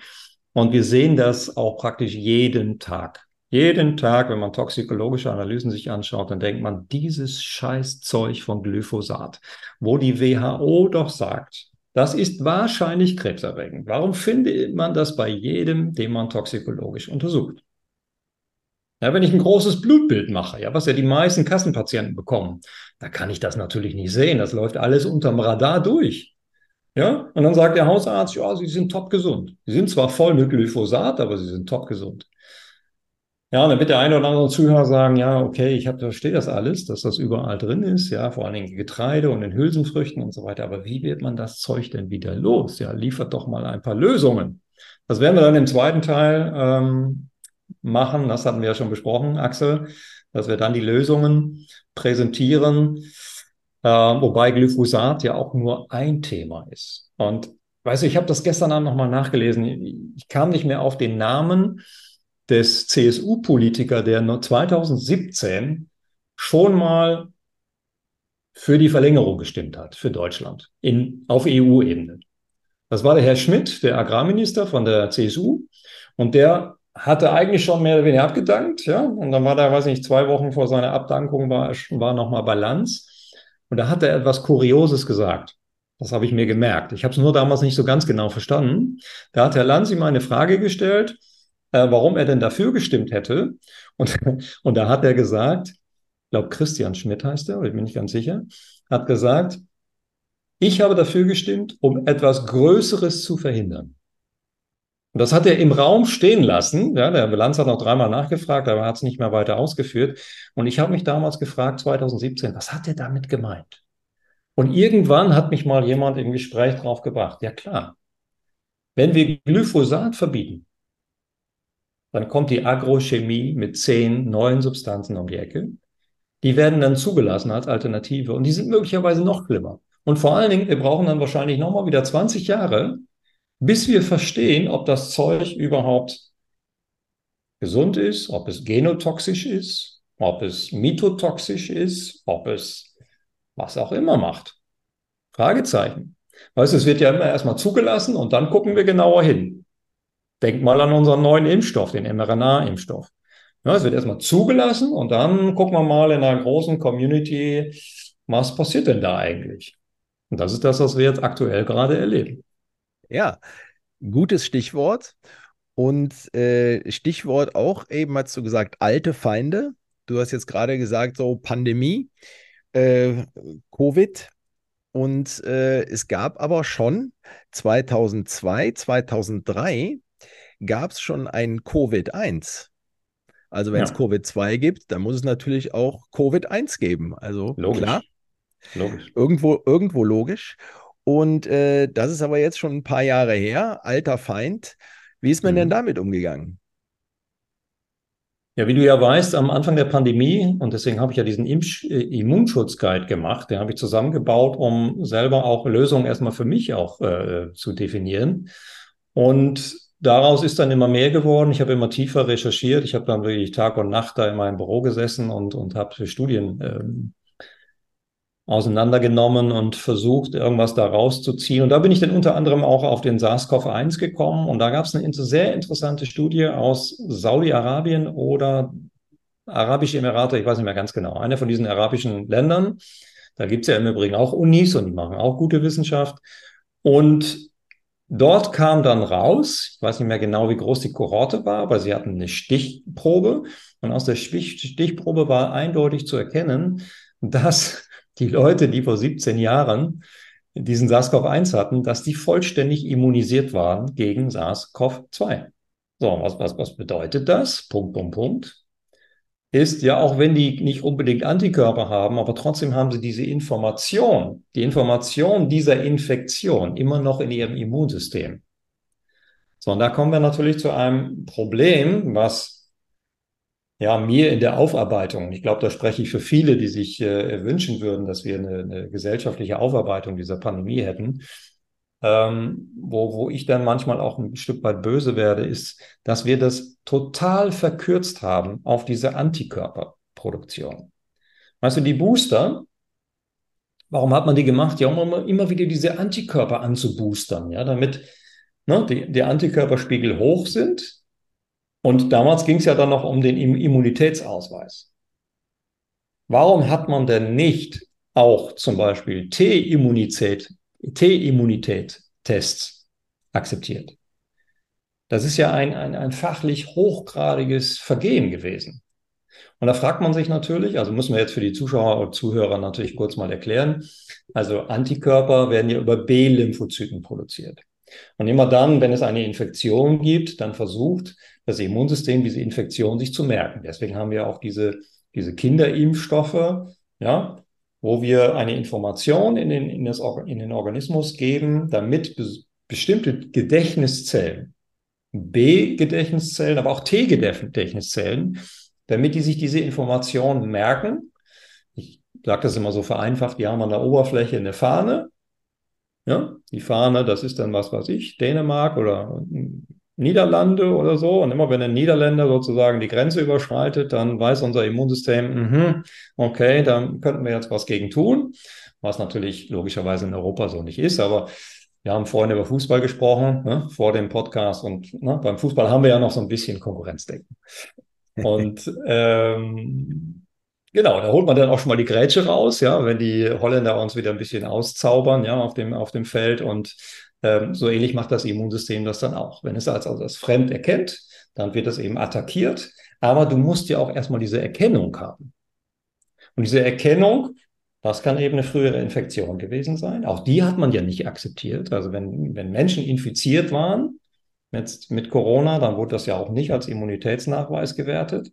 S3: Und wir sehen das auch praktisch jeden Tag. Jeden Tag, wenn man toxikologische Analysen sich anschaut, dann denkt man, dieses Scheißzeug von Glyphosat, wo die WHO doch sagt, das ist wahrscheinlich krebserregend. Warum findet man das bei jedem, den man toxikologisch untersucht? Ja, wenn ich ein großes Blutbild mache, ja, was ja die meisten Kassenpatienten bekommen, da kann ich das natürlich nicht sehen. Das läuft alles unterm Radar durch. Ja, und dann sagt der Hausarzt, ja, Sie sind top gesund. Sie sind zwar voll mit Glyphosat, aber Sie sind top gesund. Ja, und dann wird der eine oder andere Zuhörer sagen, ja, okay, ich verstehe das alles, dass das überall drin ist, ja, vor allen Dingen Getreide und in Hülsenfrüchten und so weiter. Aber wie wird man das Zeug denn wieder los? Ja, liefert doch mal ein paar Lösungen. Das werden wir dann im zweiten Teil ähm, machen. Das hatten wir ja schon besprochen, Axel, dass wir dann die Lösungen präsentieren, äh, wobei Glyphosat ja auch nur ein Thema ist. Und weißt du, ich habe das gestern Abend nochmal nachgelesen. Ich kam nicht mehr auf den Namen des CSU-Politiker, der 2017 schon mal für die Verlängerung gestimmt hat für Deutschland in, auf EU-Ebene. Das war der Herr Schmidt, der Agrarminister von der CSU. Und der hatte eigentlich schon mehr oder weniger abgedankt, ja. Und dann war da, weiß ich nicht, zwei Wochen vor seiner Abdankung war, war nochmal Balance. Und da hat er etwas Kurioses gesagt. Das habe ich mir gemerkt. Ich habe es nur damals nicht so ganz genau verstanden. Da hat Herr Lanz ihm eine Frage gestellt äh, warum er denn dafür gestimmt hätte. Und, und da hat er gesagt, ich glaube Christian Schmidt heißt er, ich bin nicht ganz sicher, hat gesagt, ich habe dafür gestimmt, um etwas Größeres zu verhindern. Und das hat er im Raum stehen lassen. Ja, der Bilanz hat noch dreimal nachgefragt, aber er hat es nicht mehr weiter ausgeführt. Und ich habe mich damals gefragt, 2017, was hat er damit gemeint? Und irgendwann hat mich mal jemand im Gespräch drauf gebracht. Ja klar, wenn wir Glyphosat verbieten, dann kommt die Agrochemie mit zehn neuen Substanzen um die Ecke. Die werden dann zugelassen als Alternative und die sind möglicherweise noch schlimmer. Und vor allen Dingen, wir brauchen dann wahrscheinlich nochmal wieder 20 Jahre, bis wir verstehen, ob das Zeug überhaupt gesund ist, ob es genotoxisch ist, ob es mitotoxisch ist, ob es was auch immer macht. Fragezeichen. Weißt du, es wird ja immer erstmal zugelassen und dann gucken wir genauer hin. Denk mal an unseren neuen Impfstoff, den mRNA-Impfstoff. Ja, es wird erstmal zugelassen und dann gucken wir mal in einer großen Community, was passiert denn da eigentlich? Und das ist das, was wir jetzt aktuell gerade erleben.
S2: Ja, gutes Stichwort. Und äh, Stichwort auch eben, hast du gesagt, alte Feinde. Du hast jetzt gerade gesagt, so Pandemie, äh, Covid. Und äh, es gab aber schon 2002, 2003 gab es schon ein Covid-1. Also wenn es ja. Covid-2 gibt, dann muss es natürlich auch Covid-1 geben. Also logisch. klar. Logisch. Irgendwo, irgendwo logisch. Und äh, das ist aber jetzt schon ein paar Jahre her, alter Feind. Wie ist man mhm. denn damit umgegangen?
S3: Ja, wie du ja weißt, am Anfang der Pandemie, und deswegen habe ich ja diesen Impf äh, Immunschutzguide gemacht, den habe ich zusammengebaut, um selber auch Lösungen erstmal für mich auch äh, zu definieren. Und daraus ist dann immer mehr geworden. Ich habe immer tiefer recherchiert. Ich habe dann wirklich Tag und Nacht da in meinem Büro gesessen und, und habe Studien ähm, auseinandergenommen und versucht, irgendwas da rauszuziehen. Und da bin ich dann unter anderem auch auf den SARS-CoV-1 gekommen. Und da gab es eine sehr interessante Studie aus Saudi-Arabien oder Arabische Emirate, ich weiß nicht mehr ganz genau, einer von diesen arabischen Ländern. Da gibt es ja im Übrigen auch Unis und die machen auch gute Wissenschaft. Und Dort kam dann raus, ich weiß nicht mehr genau, wie groß die Kohorte war, aber sie hatten eine Stichprobe und aus der Stichprobe war eindeutig zu erkennen, dass die Leute, die vor 17 Jahren diesen SARS-CoV-1 hatten, dass die vollständig immunisiert waren gegen SARS-CoV-2. So, was, was, was bedeutet das? Punkt, Punkt, Punkt ist ja, auch wenn die nicht unbedingt Antikörper haben, aber trotzdem haben sie diese Information, die Information dieser Infektion immer noch in ihrem Immunsystem. So, und da kommen wir natürlich zu einem Problem, was ja mir in der Aufarbeitung, ich glaube, da spreche ich für viele, die sich äh, wünschen würden, dass wir eine, eine gesellschaftliche Aufarbeitung dieser Pandemie hätten, ähm, wo, wo ich dann manchmal auch ein Stück weit böse werde, ist, dass wir das total verkürzt haben auf diese Antikörperproduktion. Weißt du, die Booster, warum hat man die gemacht? Ja, um immer wieder diese Antikörper anzuboostern, ja, damit ne, die, die Antikörperspiegel hoch sind. Und damals ging es ja dann noch um den Immunitätsausweis. Warum hat man denn nicht auch zum Beispiel T-Immunität T-Immunität-Tests akzeptiert. Das ist ja ein, ein, ein fachlich hochgradiges Vergehen gewesen. Und da fragt man sich natürlich, also müssen wir jetzt für die Zuschauer und Zuhörer natürlich kurz mal erklären. Also Antikörper werden ja über B-Lymphozyten produziert. Und immer dann, wenn es eine Infektion gibt, dann versucht das Immunsystem diese Infektion sich zu merken. Deswegen haben wir auch diese, diese Kinderimpfstoffe, ja, wo wir eine Information in den, in, das, in den Organismus geben, damit be bestimmte Gedächtniszellen, B-Gedächtniszellen, aber auch T-Gedächtniszellen, damit die sich diese Information merken. Ich sage das immer so vereinfacht, die haben an der Oberfläche eine Fahne. Ja, die Fahne, das ist dann was weiß ich, Dänemark oder Niederlande oder so. Und immer wenn ein Niederländer sozusagen die Grenze überschreitet, dann weiß unser Immunsystem, mh, okay, dann könnten wir jetzt was gegen tun, was natürlich logischerweise in Europa so nicht ist. Aber wir haben vorhin über Fußball gesprochen, ne, vor dem Podcast. Und ne, beim Fußball haben wir ja noch so ein bisschen Konkurrenzdenken. Und ähm, genau, da holt man dann auch schon mal die Grätsche raus, ja, wenn die Holländer uns wieder ein bisschen auszaubern, ja, auf dem, auf dem Feld. Und so ähnlich macht das Immunsystem das dann auch. Wenn es als, als, als fremd erkennt, dann wird es eben attackiert. Aber du musst ja auch erstmal diese Erkennung haben. Und diese Erkennung, das kann eben eine frühere Infektion gewesen sein. Auch die hat man ja nicht akzeptiert. Also wenn, wenn Menschen infiziert waren mit, mit Corona, dann wurde das ja auch nicht als Immunitätsnachweis gewertet,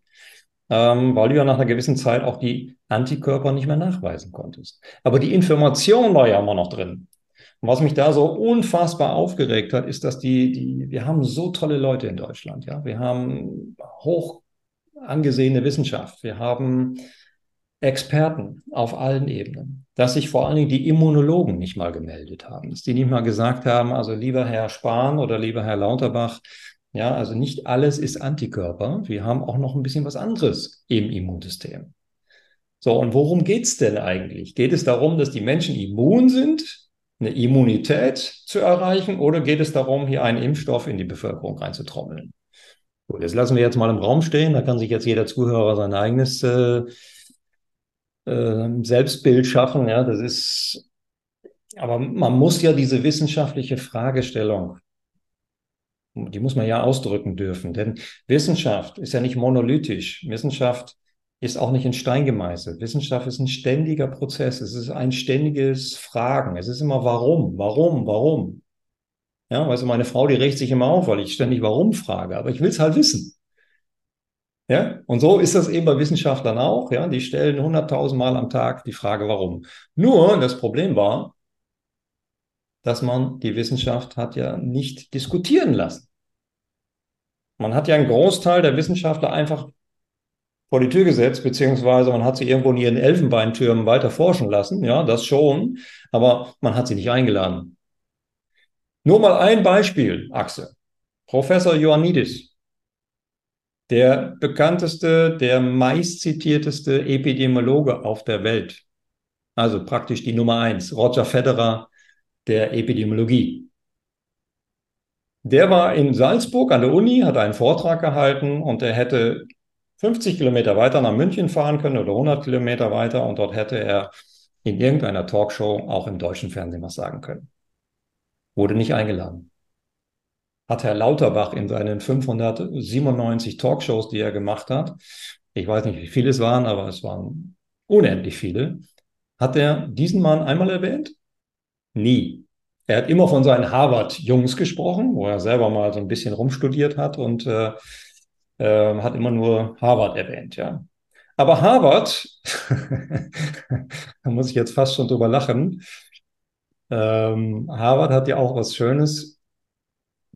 S3: ähm, weil du ja nach einer gewissen Zeit auch die Antikörper nicht mehr nachweisen konntest. Aber die Information war ja immer noch drin. Und was mich da so unfassbar aufgeregt hat, ist, dass die, die, wir haben so tolle Leute in Deutschland, ja. Wir haben hoch angesehene Wissenschaft. Wir haben Experten auf allen Ebenen, dass sich vor allen Dingen die Immunologen nicht mal gemeldet haben, dass die nicht mal gesagt haben, also lieber Herr Spahn oder lieber Herr Lauterbach, ja, also nicht alles ist Antikörper. Wir haben auch noch ein bisschen was anderes im Immunsystem. So, und worum geht's denn eigentlich? Geht es darum, dass die Menschen immun sind eine Immunität zu erreichen oder geht es darum, hier einen Impfstoff in die Bevölkerung reinzutrommeln? Gut, das lassen wir jetzt mal im Raum stehen. Da kann sich jetzt jeder Zuhörer sein eigenes äh, äh, Selbstbild schaffen. Ja, das ist, aber man muss ja diese wissenschaftliche Fragestellung, die muss man ja ausdrücken dürfen. Denn Wissenschaft ist ja nicht monolithisch. Wissenschaft ist auch nicht in Stein gemeißelt. Wissenschaft ist ein ständiger Prozess. Es ist ein ständiges Fragen. Es ist immer warum, warum, warum. Ja, du, meine Frau, die regt sich immer auf, weil ich ständig warum frage, aber ich will es halt wissen. Ja, und so ist das eben bei Wissenschaftlern auch. Ja, die stellen hunderttausend Mal am Tag die Frage warum. Nur das Problem war, dass man die Wissenschaft hat ja nicht diskutieren lassen. Man hat ja einen Großteil der Wissenschaftler einfach vor die Tür gesetzt, beziehungsweise man hat sie irgendwo in ihren Elfenbeintürmen weiter forschen lassen. Ja, das schon, aber man hat sie nicht eingeladen. Nur mal ein Beispiel, Axel. Professor Ioannidis, der bekannteste, der meistzitierteste Epidemiologe auf der Welt. Also praktisch die Nummer eins, Roger Federer der Epidemiologie. Der war in Salzburg an der Uni, hat einen Vortrag gehalten und er hätte 50 Kilometer weiter nach München fahren können oder 100 Kilometer weiter und dort hätte er in irgendeiner Talkshow auch im deutschen Fernsehen was sagen können. Wurde nicht eingeladen. Hat Herr Lauterbach in seinen 597 Talkshows, die er gemacht hat, ich weiß nicht, wie viele es waren, aber es waren unendlich viele, hat er diesen Mann einmal erwähnt? Nie. Er hat immer von seinen Harvard-Jungs gesprochen, wo er selber mal so ein bisschen rumstudiert hat und äh, äh, hat immer nur Harvard erwähnt, ja. Aber Harvard, da muss ich jetzt fast schon drüber lachen, ähm, Harvard hat ja auch was Schönes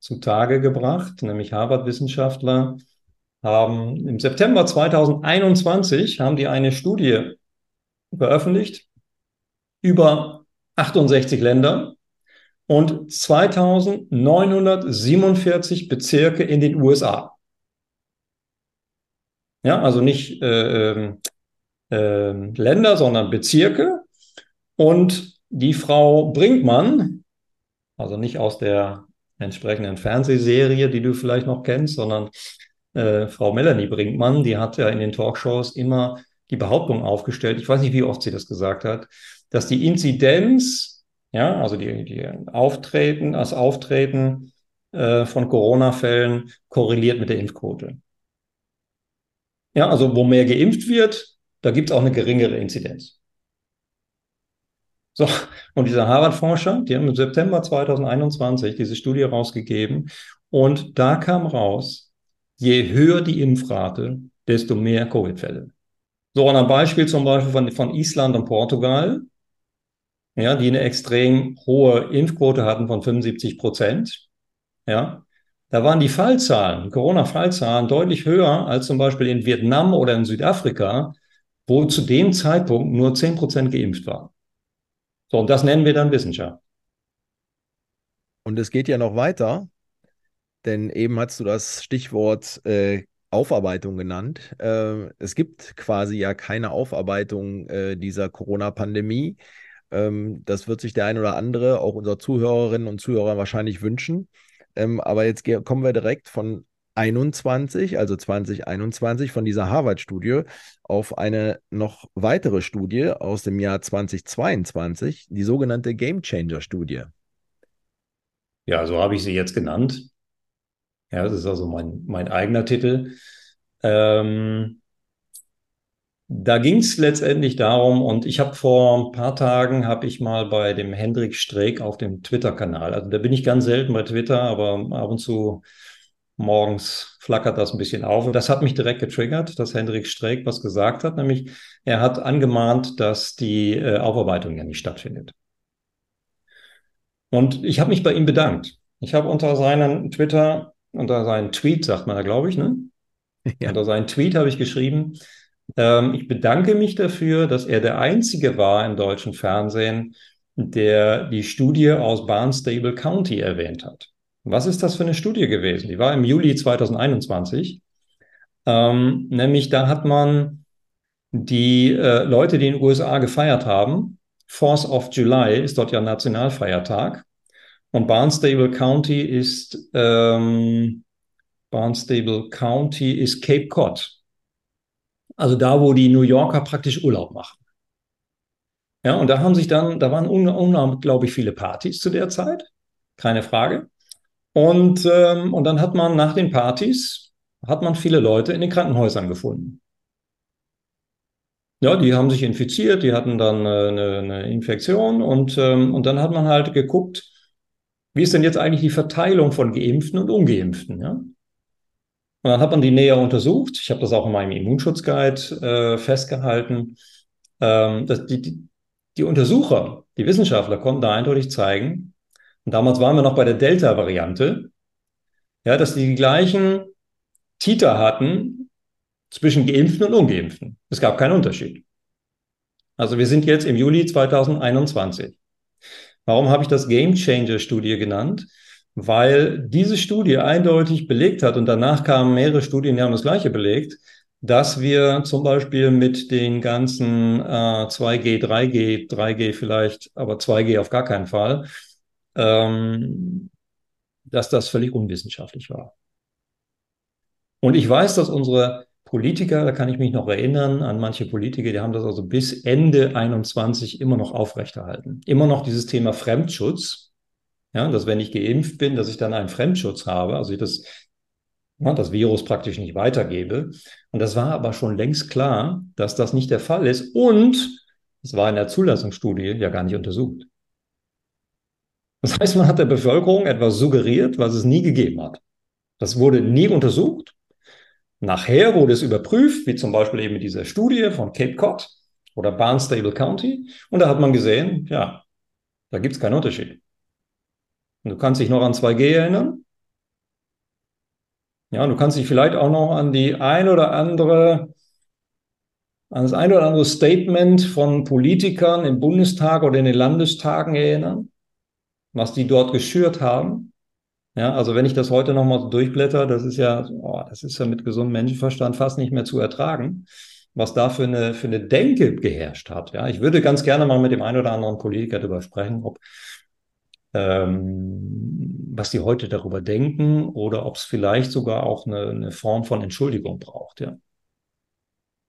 S3: zutage gebracht, nämlich Harvard-Wissenschaftler haben im September 2021 haben die eine Studie veröffentlicht über 68 Länder und 2947 Bezirke in den USA. Ja, also nicht äh, äh, Länder, sondern Bezirke. Und die Frau Brinkmann, also nicht aus der entsprechenden Fernsehserie, die du vielleicht noch kennst, sondern äh, Frau Melanie Brinkmann, die hat ja in den Talkshows immer die Behauptung aufgestellt, ich weiß nicht, wie oft sie das gesagt hat, dass die Inzidenz, ja, also die, die Auftreten, das Auftreten äh, von Corona-Fällen korreliert mit der Impfquote. Ja, also wo mehr geimpft wird, da gibt es auch eine geringere Inzidenz. So, und dieser Harvard-Forscher, die haben im September 2021 diese Studie rausgegeben und da kam raus, je höher die Impfrate, desto mehr Covid-Fälle. So, und ein Beispiel zum Beispiel von, von Island und Portugal, ja, die eine extrem hohe Impfquote hatten von 75 Prozent. Ja, da waren die Fallzahlen, Corona-Fallzahlen deutlich höher als zum Beispiel in Vietnam oder in Südafrika, wo zu dem Zeitpunkt nur 10 Prozent geimpft waren. So, und das nennen wir dann Wissenschaft.
S2: Und es geht ja noch weiter, denn eben hast du das Stichwort äh, Aufarbeitung genannt. Äh, es gibt quasi ja keine Aufarbeitung äh, dieser Corona-Pandemie. Ähm, das wird sich der ein oder andere, auch unser Zuhörerinnen und Zuhörer wahrscheinlich wünschen. Ähm, aber jetzt kommen wir direkt von 21, also 2021, von dieser Harvard-Studie auf eine noch weitere Studie aus dem Jahr 2022, die sogenannte Game Changer-Studie.
S3: Ja, so habe ich sie jetzt genannt. Ja, das ist also mein, mein eigener Titel. Ähm, da ging es letztendlich darum, und ich habe vor ein paar Tagen, habe ich mal bei dem Hendrik Streeck auf dem Twitter-Kanal, also da bin ich ganz selten bei Twitter, aber ab und zu morgens flackert das ein bisschen auf. Und das hat mich direkt getriggert, dass Hendrik Streeck was gesagt hat, nämlich er hat angemahnt, dass die äh, Aufarbeitung ja nicht stattfindet. Und ich habe mich bei ihm bedankt. Ich habe unter seinen Twitter, unter seinen Tweet, sagt man da, glaube ich, ne? Ja. Unter seinen Tweet habe ich geschrieben, ähm, ich bedanke mich dafür, dass er der Einzige war im deutschen Fernsehen, der die Studie aus Barnstable County erwähnt hat. Was ist das für eine Studie gewesen? Die war im Juli 2021. Ähm, nämlich da hat man die äh, Leute, die in den USA gefeiert haben, Fourth of July ist dort ja Nationalfeiertag. Und Barnstable County ist ähm, Barnstable County ist Cape Cod. Also da, wo die New Yorker praktisch Urlaub machen. Ja, und da haben sich dann, da waren unglaublich viele Partys zu der Zeit, keine Frage. Und, ähm, und dann hat man nach den Partys, hat man viele Leute in den Krankenhäusern gefunden. Ja, die haben sich infiziert, die hatten dann äh, eine, eine Infektion und, ähm, und dann hat man halt geguckt, wie ist denn jetzt eigentlich die Verteilung von Geimpften und Ungeimpften? Ja? Und dann hat man die näher untersucht. Ich habe das auch in meinem Immunschutzguide äh, festgehalten. Ähm, dass die, die, die Untersucher, die Wissenschaftler konnten da eindeutig zeigen, und damals waren wir noch bei der Delta-Variante, ja, dass die die gleichen Titer hatten zwischen Geimpften und Ungeimpften. Es gab keinen Unterschied. Also wir sind jetzt im Juli 2021. Warum habe ich das Game Changer Studie genannt? Weil diese Studie eindeutig belegt hat, und danach kamen mehrere Studien, die haben das Gleiche belegt, dass wir zum Beispiel mit den ganzen äh, 2G, 3G, 3G vielleicht, aber 2G auf gar keinen Fall, ähm, dass das völlig unwissenschaftlich war. Und ich weiß, dass unsere Politiker, da kann ich mich noch erinnern an manche Politiker, die haben das also bis Ende 21 immer noch aufrechterhalten. Immer noch dieses Thema Fremdschutz, ja, dass wenn ich geimpft bin, dass ich dann einen Fremdschutz habe, also ich das, ja, das Virus praktisch nicht weitergebe. Und das war aber schon längst klar, dass das nicht der Fall ist. Und es war in der Zulassungsstudie ja gar nicht untersucht. Das heißt, man hat der Bevölkerung etwas suggeriert, was es nie gegeben hat. Das wurde nie untersucht. Nachher wurde es überprüft, wie zum Beispiel eben mit dieser Studie von Cape Cod oder Barnstable County. Und da hat man gesehen, ja, da gibt es keinen Unterschied. Und du kannst dich noch an 2G erinnern. Ja, du kannst dich vielleicht auch noch an die ein oder andere, an das ein oder andere Statement von Politikern im Bundestag oder in den Landestagen erinnern, was die dort geschürt haben. Ja, also wenn ich das heute nochmal so durchblätter, das ist ja, oh, das ist ja mit gesundem Menschenverstand fast nicht mehr zu ertragen, was da für eine, für eine Denke geherrscht hat. Ja, ich würde ganz gerne mal mit dem einen oder anderen Politiker darüber sprechen, ob ähm, was die heute darüber denken oder ob es vielleicht sogar auch eine, eine Form von Entschuldigung braucht. Ja.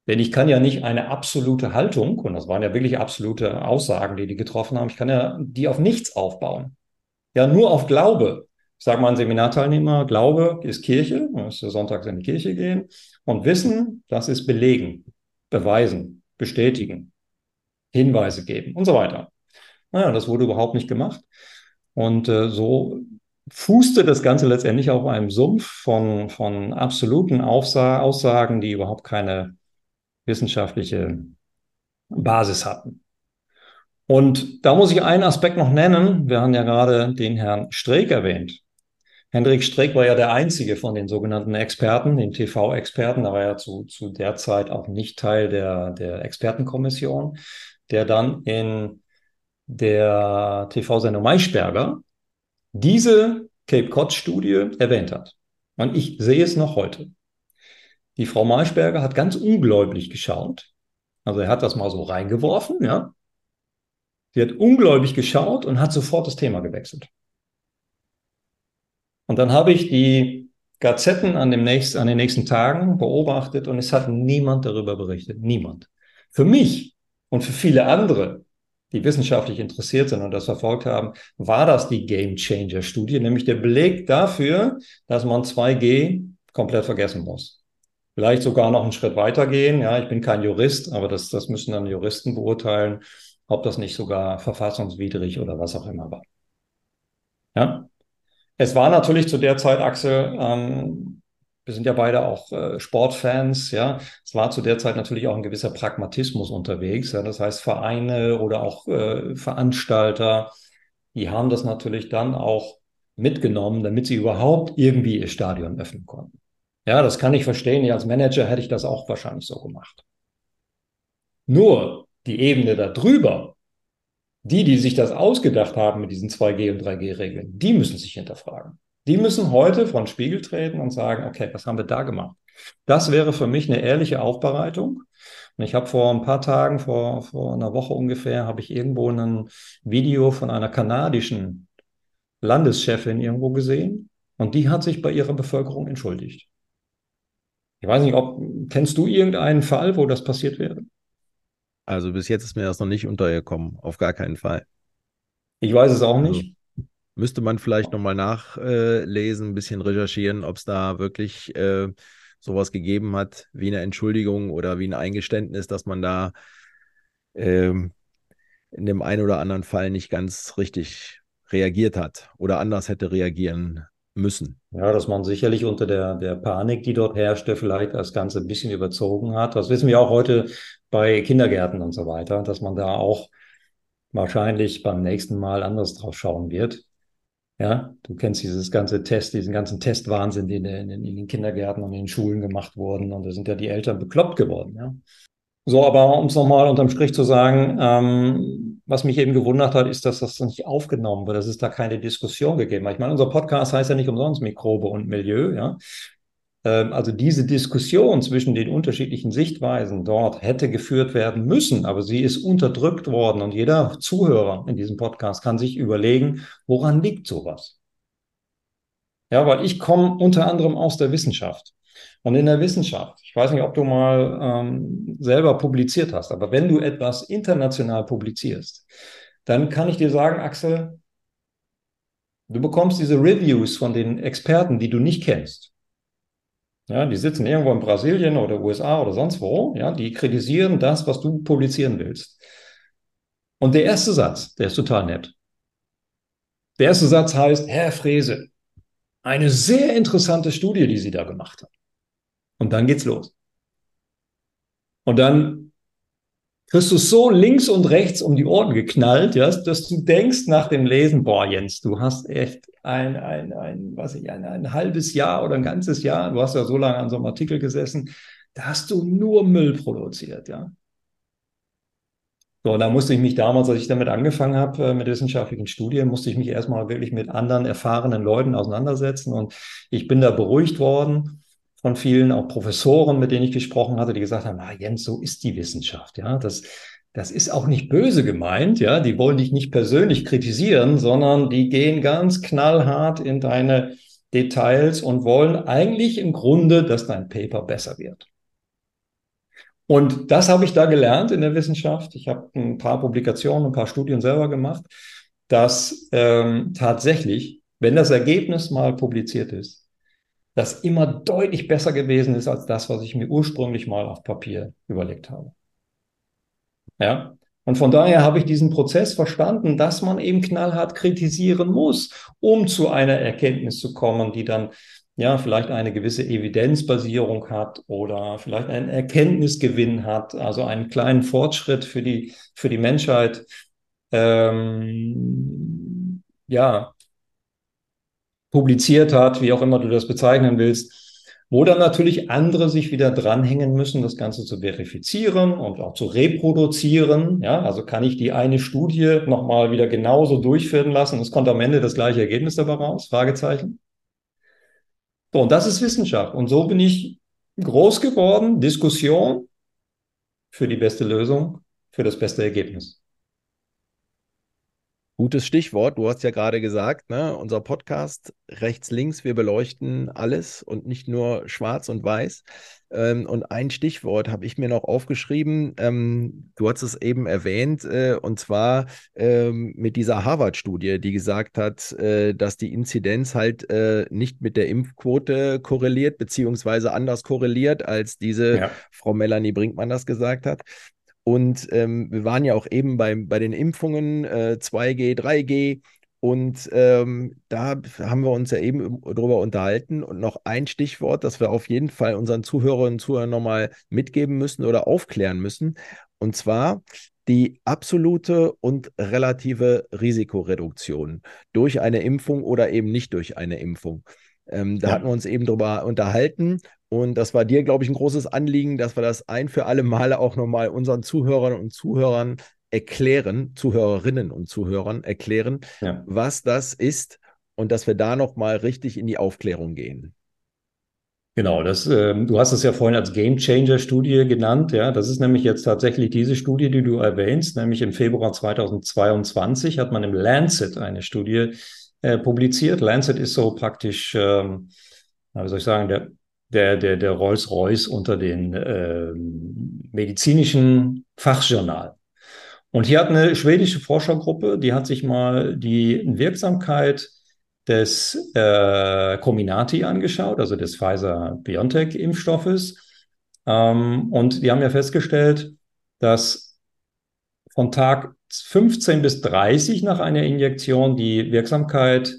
S3: Denn ich kann ja nicht eine absolute Haltung, und das waren ja wirklich absolute Aussagen, die die getroffen haben, ich kann ja die auf nichts aufbauen. Ja, nur auf Glaube. Ich sage mal, ein Seminarteilnehmer, Glaube ist Kirche, man müsste sonntags in die Kirche gehen und Wissen, das ist belegen, beweisen, bestätigen, Hinweise geben und so weiter. Naja, das wurde überhaupt nicht gemacht. Und äh, so fußte das Ganze letztendlich auf einem Sumpf von, von absoluten Aufsa Aussagen, die überhaupt keine wissenschaftliche Basis hatten. Und da muss ich einen Aspekt noch nennen. Wir haben ja gerade den Herrn Streeck erwähnt. Hendrik Streeck war ja der einzige von den sogenannten Experten, den TV-Experten, da war ja zu, zu der Zeit auch nicht Teil der, der Expertenkommission, der dann in der TV-Sendung Maischberger diese Cape Cod-Studie erwähnt hat. Und ich sehe es noch heute. Die Frau Maischberger hat ganz ungläubig geschaut. Also er hat das mal so reingeworfen, ja. Sie hat ungläubig geschaut und hat sofort das Thema gewechselt. Und dann habe ich die Gazetten an, dem nächsten, an den nächsten Tagen beobachtet und es hat niemand darüber berichtet. Niemand. Für mich und für viele andere, die wissenschaftlich interessiert sind und das verfolgt haben, war das die Game Changer Studie, nämlich der Beleg dafür, dass man 2G komplett vergessen muss. Vielleicht sogar noch einen Schritt weitergehen. Ja, ich bin kein Jurist, aber das, das müssen dann Juristen beurteilen, ob das nicht sogar verfassungswidrig oder was auch immer war. Ja, es war natürlich zu der Zeit, Axel, ähm, wir sind ja beide auch äh, Sportfans, ja. Es war zu der Zeit natürlich auch ein gewisser Pragmatismus unterwegs. Ja. Das heißt, Vereine oder auch äh, Veranstalter, die haben das natürlich dann auch mitgenommen, damit sie überhaupt irgendwie ihr Stadion öffnen konnten. Ja, das kann ich verstehen. als Manager hätte ich das auch wahrscheinlich so gemacht. Nur die Ebene darüber, die, die sich das ausgedacht haben mit diesen 2G und 3G-Regeln, die müssen sich hinterfragen. Die müssen heute vor den Spiegel treten und sagen, okay, was haben wir da gemacht? Das wäre für mich eine ehrliche Aufbereitung. Und ich habe vor ein paar Tagen, vor, vor einer Woche ungefähr, habe ich irgendwo ein Video von einer kanadischen Landeschefin irgendwo gesehen. Und die hat sich bei ihrer Bevölkerung entschuldigt. Ich weiß nicht, ob, kennst du irgendeinen Fall, wo das passiert wäre?
S2: Also bis jetzt ist mir das noch nicht untergekommen, auf gar keinen Fall.
S3: Ich weiß es auch nicht.
S2: Müsste man vielleicht nochmal nachlesen, ein bisschen recherchieren, ob es da wirklich äh, sowas gegeben hat, wie eine Entschuldigung oder wie ein Eingeständnis, dass man da ähm, in dem einen oder anderen Fall nicht ganz richtig reagiert hat oder anders hätte reagieren müssen.
S3: Ja, dass man sicherlich unter der, der Panik, die dort herrschte, vielleicht das Ganze ein bisschen überzogen hat. Das wissen wir auch heute bei Kindergärten und so weiter, dass man da auch wahrscheinlich beim nächsten Mal anders drauf schauen wird. Ja, du kennst dieses ganze Test, diesen ganzen Testwahnsinn, den in, in, in den Kindergärten und in den Schulen gemacht wurden. Und da sind ja die Eltern bekloppt geworden. Ja. So, aber um es nochmal unterm Strich zu sagen, ähm, was mich eben gewundert hat, ist, dass das nicht aufgenommen wird, dass es da keine Diskussion gegeben hat. Ich meine, unser Podcast heißt ja nicht umsonst Mikrobe und Milieu, ja. Ähm, also diese Diskussion zwischen den unterschiedlichen Sichtweisen dort hätte geführt werden müssen, aber sie ist unterdrückt worden und jeder Zuhörer in diesem Podcast kann sich überlegen, woran liegt sowas? Ja, weil ich komme unter anderem aus der Wissenschaft. Und in der Wissenschaft, ich weiß nicht, ob du mal ähm, selber publiziert hast, aber wenn du etwas international publizierst, dann kann ich dir sagen, Axel, du bekommst diese Reviews von den Experten, die du nicht kennst. Ja, die sitzen irgendwo in Brasilien oder USA oder sonst wo, ja, die kritisieren das, was du publizieren willst. Und der erste Satz, der ist total nett. Der erste Satz heißt, Herr Frese, eine sehr interessante Studie, die Sie da gemacht haben. Und dann geht's los. Und dann kriegst du so links und rechts um die Ohren geknallt, ja, dass du denkst nach dem Lesen, boah, Jens, du hast echt ein, ein, ein, was ich, ein, ein halbes Jahr oder ein ganzes Jahr, du hast ja so lange an so einem Artikel gesessen, da hast du nur Müll produziert, ja. So, da musste ich mich damals, als ich damit angefangen habe, äh, mit wissenschaftlichen Studien, musste ich mich erstmal wirklich mit anderen erfahrenen Leuten auseinandersetzen und ich bin da beruhigt worden von vielen, auch Professoren, mit denen ich gesprochen hatte, die gesagt haben, ah, Jens, so ist die Wissenschaft, ja, das, das ist auch nicht böse gemeint, ja, die wollen dich nicht persönlich kritisieren, sondern die gehen ganz knallhart in deine Details und wollen eigentlich im Grunde, dass dein Paper besser wird. Und das habe ich da gelernt in der Wissenschaft. Ich habe ein paar Publikationen, ein paar Studien selber gemacht, dass ähm, tatsächlich, wenn das Ergebnis mal publiziert ist, das immer deutlich besser gewesen ist als das, was ich mir ursprünglich mal auf Papier überlegt habe. Ja, Und von daher habe ich diesen Prozess verstanden, dass man eben knallhart kritisieren muss, um zu einer Erkenntnis zu kommen, die dann ja vielleicht eine gewisse Evidenzbasierung hat oder vielleicht einen Erkenntnisgewinn hat, also einen kleinen Fortschritt für die, für die Menschheit. Ähm, ja, publiziert hat, wie auch immer du das bezeichnen willst wo dann natürlich andere sich wieder dranhängen müssen, das Ganze zu verifizieren und auch zu reproduzieren. Ja, also kann ich die eine Studie nochmal wieder genauso durchführen lassen. Es kommt am Ende das gleiche Ergebnis dabei raus? Fragezeichen. So, und das ist Wissenschaft. Und so bin ich groß geworden. Diskussion für die beste Lösung, für das beste Ergebnis.
S2: Gutes Stichwort. Du hast ja gerade gesagt, ne, unser Podcast rechts, links, wir beleuchten alles und nicht nur schwarz und weiß. Ähm, und ein Stichwort habe ich mir noch aufgeschrieben. Ähm, du hast es eben erwähnt, äh, und zwar ähm, mit dieser Harvard-Studie, die gesagt hat, äh, dass die Inzidenz halt äh, nicht mit der Impfquote korreliert, beziehungsweise anders korreliert, als diese ja. Frau Melanie Brinkmann das gesagt hat. Und ähm, wir waren ja auch eben bei, bei den Impfungen äh, 2G, 3G. Und ähm, da haben wir uns ja eben drüber unterhalten. Und noch ein Stichwort, das wir auf jeden Fall unseren Zuhörerinnen und Zuhörern nochmal mitgeben müssen oder aufklären müssen. Und zwar die absolute und relative Risikoreduktion durch eine Impfung oder eben nicht durch eine Impfung. Ähm, da ja. hatten wir uns eben drüber unterhalten und das war dir, glaube ich, ein großes Anliegen, dass wir das ein für alle Male auch nochmal unseren Zuhörern und Zuhörern erklären, Zuhörerinnen und Zuhörern erklären, ja. was das ist und dass wir da nochmal richtig in die Aufklärung gehen.
S3: Genau, das, äh, du hast es ja vorhin als Game Changer Studie genannt. Ja, das ist nämlich jetzt tatsächlich diese Studie, die du erwähnst, nämlich im Februar 2022 hat man im Lancet eine Studie äh, publiziert. Lancet ist so praktisch, ähm, wie soll ich sagen, der der, der, der Rolls-Royce unter den äh, medizinischen Fachjournalen. Und hier hat eine schwedische Forschergruppe, die hat sich mal die Wirksamkeit des äh, Comirnaty angeschaut, also des Pfizer-BioNTech-Impfstoffes. Ähm, und die haben ja festgestellt, dass von Tag 15 bis 30 nach einer Injektion die Wirksamkeit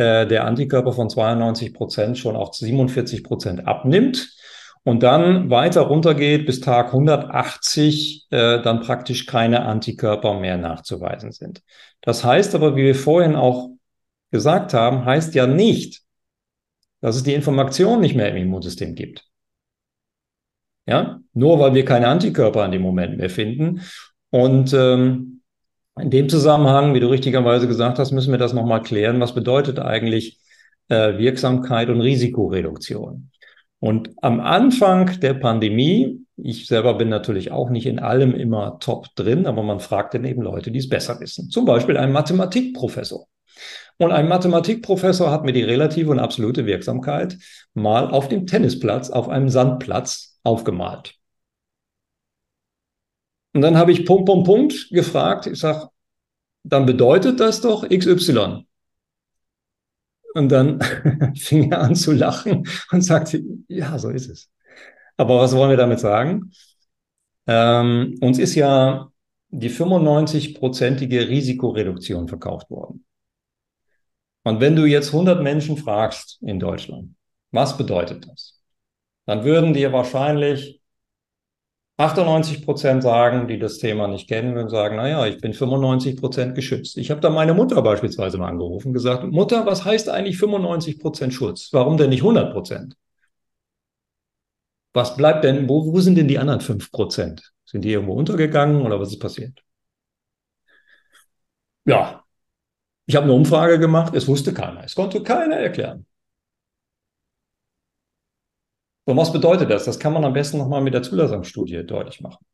S3: äh, der Antikörper von 92 Prozent schon auf 47 Prozent abnimmt und dann weiter runtergeht bis Tag 180, äh, dann praktisch keine Antikörper mehr nachzuweisen sind. Das heißt aber, wie wir vorhin auch gesagt haben, heißt ja nicht, dass es die Information nicht mehr im Immunsystem gibt. Ja, nur weil wir keine Antikörper an dem Moment mehr finden. Und ähm, in dem Zusammenhang, wie du richtigerweise gesagt hast, müssen wir das nochmal klären. Was bedeutet eigentlich äh, Wirksamkeit und Risikoreduktion? Und am Anfang der Pandemie, ich selber bin natürlich auch nicht in allem immer top drin, aber man fragt dann eben Leute, die es besser wissen. Zum Beispiel ein Mathematikprofessor. Und ein Mathematikprofessor hat mir die relative und absolute Wirksamkeit mal auf dem Tennisplatz, auf einem Sandplatz aufgemalt. Und dann habe ich Punkt, Punkt, Punkt gefragt. Ich sage, dann bedeutet das doch XY. Und dann fing er an zu lachen und sagte, ja, so ist es. Aber was wollen wir damit sagen? Ähm, uns ist ja die 95-prozentige Risikoreduktion verkauft worden. Und wenn du jetzt 100 Menschen fragst in Deutschland, was bedeutet das? Dann würden dir wahrscheinlich 98 Prozent sagen, die das Thema nicht kennen, würden sagen, naja, ich bin 95 Prozent geschützt. Ich habe da meine Mutter beispielsweise mal angerufen und gesagt, Mutter, was heißt eigentlich 95 Prozent Schutz? Warum denn nicht 100 Prozent? Was bleibt denn, wo, wo sind denn die anderen 5 Prozent? Sind die irgendwo untergegangen oder was ist passiert? Ja, ich habe eine Umfrage gemacht, es wusste keiner. Es konnte keiner erklären. Und was bedeutet das? Das kann man am besten nochmal mit der Zulassungsstudie deutlich machen.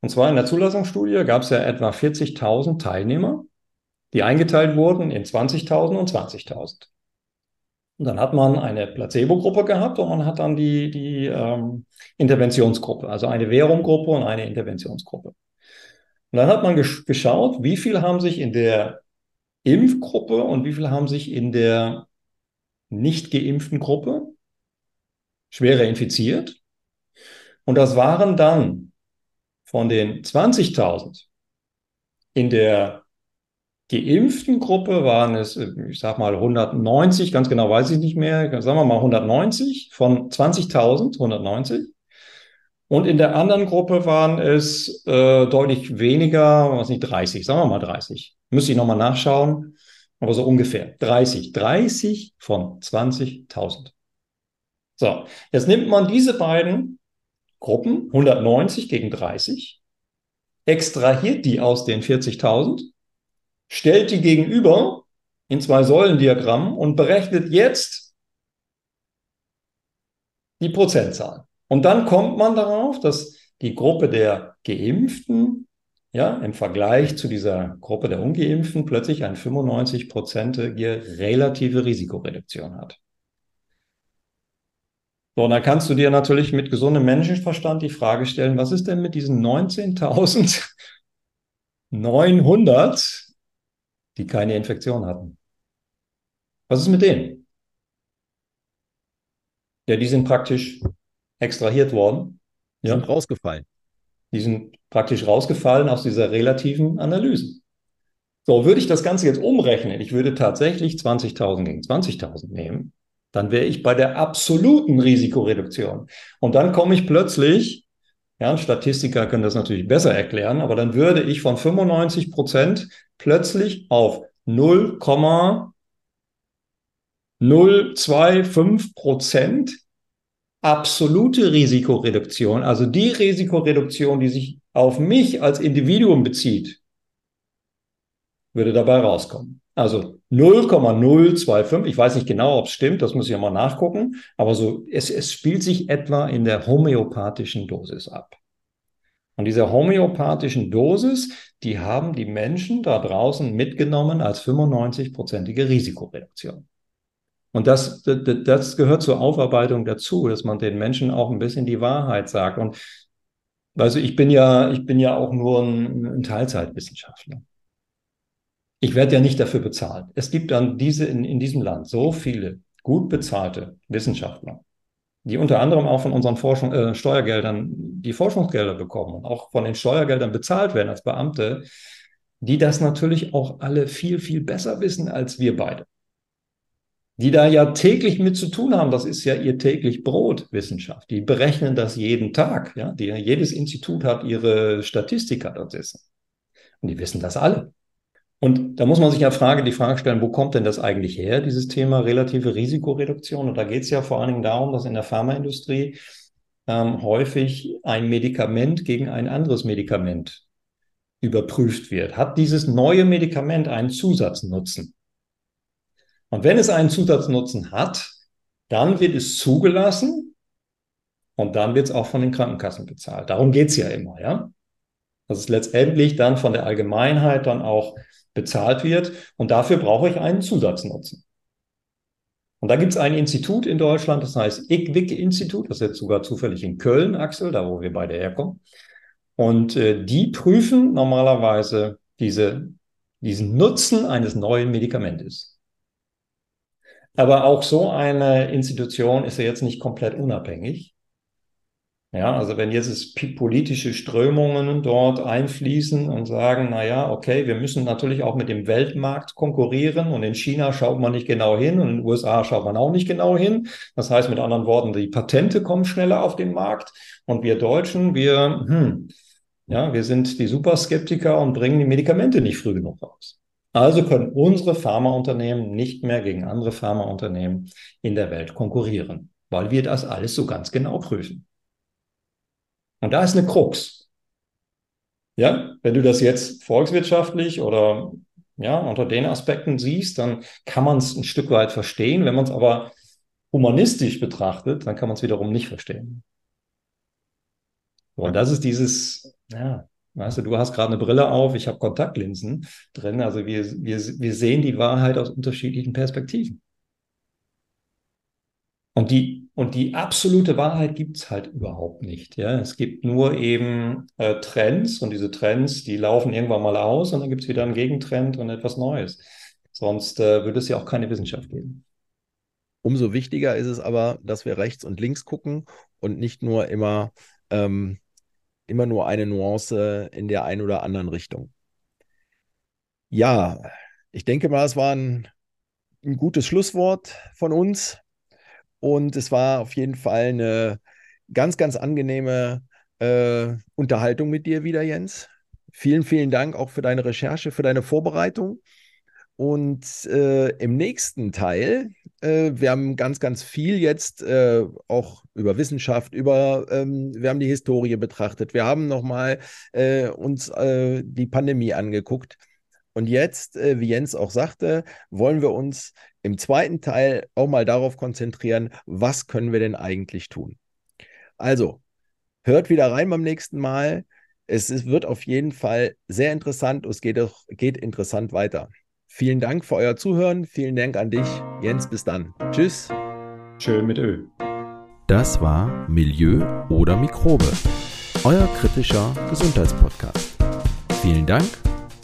S3: Und zwar in der Zulassungsstudie gab es ja etwa 40.000 Teilnehmer, die eingeteilt wurden in 20.000 und 20.000. Und dann hat man eine Placebo-Gruppe gehabt und man hat dann die, die ähm, Interventionsgruppe, also eine Währunggruppe und eine Interventionsgruppe. Und dann hat man gesch geschaut, wie viel haben sich in der Impfgruppe und wie viel haben sich in der nicht geimpften Gruppe schwerer infiziert. Und das waren dann von den 20.000 In der geimpften Gruppe waren es, ich sag mal 190, ganz genau weiß ich nicht mehr, sagen wir mal 190 von 20.000, 190. Und in der anderen Gruppe waren es äh, deutlich weniger, was nicht 30, sagen wir mal 30. Müsste ich nochmal nachschauen, aber so ungefähr 30. 30 von 20.000. So, jetzt nimmt man diese beiden Gruppen, 190 gegen 30, extrahiert die aus den 40.000, stellt die gegenüber in zwei Säulendiagrammen und berechnet jetzt die Prozentzahl. Und dann kommt man darauf, dass die Gruppe der Geimpften ja, im Vergleich zu dieser Gruppe der Ungeimpften plötzlich eine 95-prozentige relative Risikoreduktion hat. So, und dann kannst du dir natürlich mit gesundem Menschenverstand die Frage stellen, was ist denn mit diesen 19.900, die keine Infektion hatten? Was ist mit denen? Ja, die sind praktisch extrahiert worden.
S2: Die ja. sind rausgefallen.
S3: Die sind praktisch rausgefallen aus dieser relativen Analyse. So, würde ich das Ganze jetzt umrechnen, ich würde tatsächlich 20.000 gegen 20.000 nehmen, dann wäre ich bei der absoluten Risikoreduktion. Und dann komme ich plötzlich, ja, Statistiker können das natürlich besser erklären, aber dann würde ich von 95 Prozent plötzlich auf 0,025 Prozent absolute Risikoreduktion, also die Risikoreduktion, die sich auf mich als Individuum bezieht, würde dabei rauskommen. Also 0,025, ich weiß nicht genau, ob es stimmt, das muss ich ja mal nachgucken, aber so, es, es spielt sich etwa in der homöopathischen Dosis ab. Und diese homöopathischen Dosis, die haben die Menschen da draußen mitgenommen als 95-prozentige Risikoreduktion. Und das, das, das gehört zur Aufarbeitung dazu, dass man den Menschen auch ein bisschen die Wahrheit sagt. Und also ich bin ja, ich bin ja auch nur ein, ein Teilzeitwissenschaftler. Ich werde ja nicht dafür bezahlt. Es gibt dann diese in, in diesem Land so viele gut bezahlte Wissenschaftler, die unter anderem auch von unseren Forschung, äh, Steuergeldern die Forschungsgelder bekommen und auch von den Steuergeldern bezahlt werden als Beamte, die das natürlich auch alle viel, viel besser wissen als wir beide. Die da ja täglich mit zu tun haben, das ist ja ihr täglich Brot, Wissenschaft. Die berechnen das jeden Tag. Ja? Die, jedes Institut hat ihre Statistiker dort sitzen. Und die wissen das alle. Und da muss man sich ja Frage, die Frage stellen, wo kommt denn das eigentlich her, dieses Thema relative Risikoreduktion? Und da geht es ja vor allen Dingen darum, dass in der Pharmaindustrie ähm, häufig ein Medikament gegen ein anderes Medikament überprüft wird. Hat dieses neue Medikament einen Zusatznutzen? Und wenn es einen Zusatznutzen hat, dann wird es zugelassen und dann wird es auch von den Krankenkassen bezahlt. Darum geht es ja immer, ja. Dass es letztendlich dann von der Allgemeinheit dann auch bezahlt wird. Und dafür brauche ich einen Zusatznutzen. Und da gibt es ein Institut in Deutschland, das heißt ICWIC-Institut, das ist jetzt sogar zufällig in Köln, Axel, da wo wir beide herkommen. Und äh, die prüfen normalerweise diese, diesen Nutzen eines neuen Medikamentes. Aber auch so eine Institution ist ja jetzt nicht komplett unabhängig. Ja, also wenn jetzt politische Strömungen dort einfließen und sagen, na ja, okay, wir müssen natürlich auch mit dem Weltmarkt konkurrieren und in China schaut man nicht genau hin und in den USA schaut man auch nicht genau hin. Das heißt mit anderen Worten, die Patente kommen schneller auf den Markt und wir Deutschen, wir, hm, ja, wir sind die Superskeptiker und bringen die Medikamente nicht früh genug raus. Also können unsere Pharmaunternehmen nicht mehr gegen andere Pharmaunternehmen in der Welt konkurrieren, weil wir das alles so ganz genau prüfen. Und da ist eine Krux. Ja, wenn du das jetzt volkswirtschaftlich oder ja, unter den Aspekten siehst, dann kann man es ein Stück weit verstehen. Wenn man es aber humanistisch betrachtet, dann kann man es wiederum nicht verstehen. Und das ist dieses, ja, weißt du, du hast gerade eine Brille auf, ich habe Kontaktlinsen drin. Also wir, wir, wir sehen die Wahrheit aus unterschiedlichen Perspektiven. Und die, und die absolute Wahrheit gibt es halt überhaupt nicht. Ja? Es gibt nur eben äh, Trends und diese Trends, die laufen irgendwann mal aus und dann gibt es wieder einen Gegentrend und etwas Neues. Sonst äh, würde es ja auch keine Wissenschaft geben.
S2: Umso wichtiger ist es aber, dass wir rechts und links gucken und nicht nur immer, ähm, immer nur eine Nuance in der einen oder anderen Richtung. Ja, ich denke mal, es war ein, ein gutes Schlusswort von uns. Und es war auf jeden Fall eine ganz, ganz angenehme äh, Unterhaltung mit dir wieder, Jens. Vielen, vielen Dank auch für deine Recherche, für deine Vorbereitung. Und äh, im nächsten Teil, äh, wir haben ganz, ganz viel jetzt äh, auch über Wissenschaft, über, ähm, wir haben die Historie betrachtet, wir haben nochmal äh, uns äh, die Pandemie angeguckt. Und jetzt, äh, wie Jens auch sagte, wollen wir uns im zweiten Teil auch mal darauf konzentrieren, was können wir denn eigentlich tun. Also, hört wieder rein beim nächsten Mal. Es ist, wird auf jeden Fall sehr interessant. Es geht, auch, geht interessant weiter. Vielen Dank für euer Zuhören. Vielen Dank an dich, Jens. Bis dann. Tschüss.
S3: Schön mit Ö.
S1: Das war Milieu oder Mikrobe, euer kritischer Gesundheitspodcast. Vielen Dank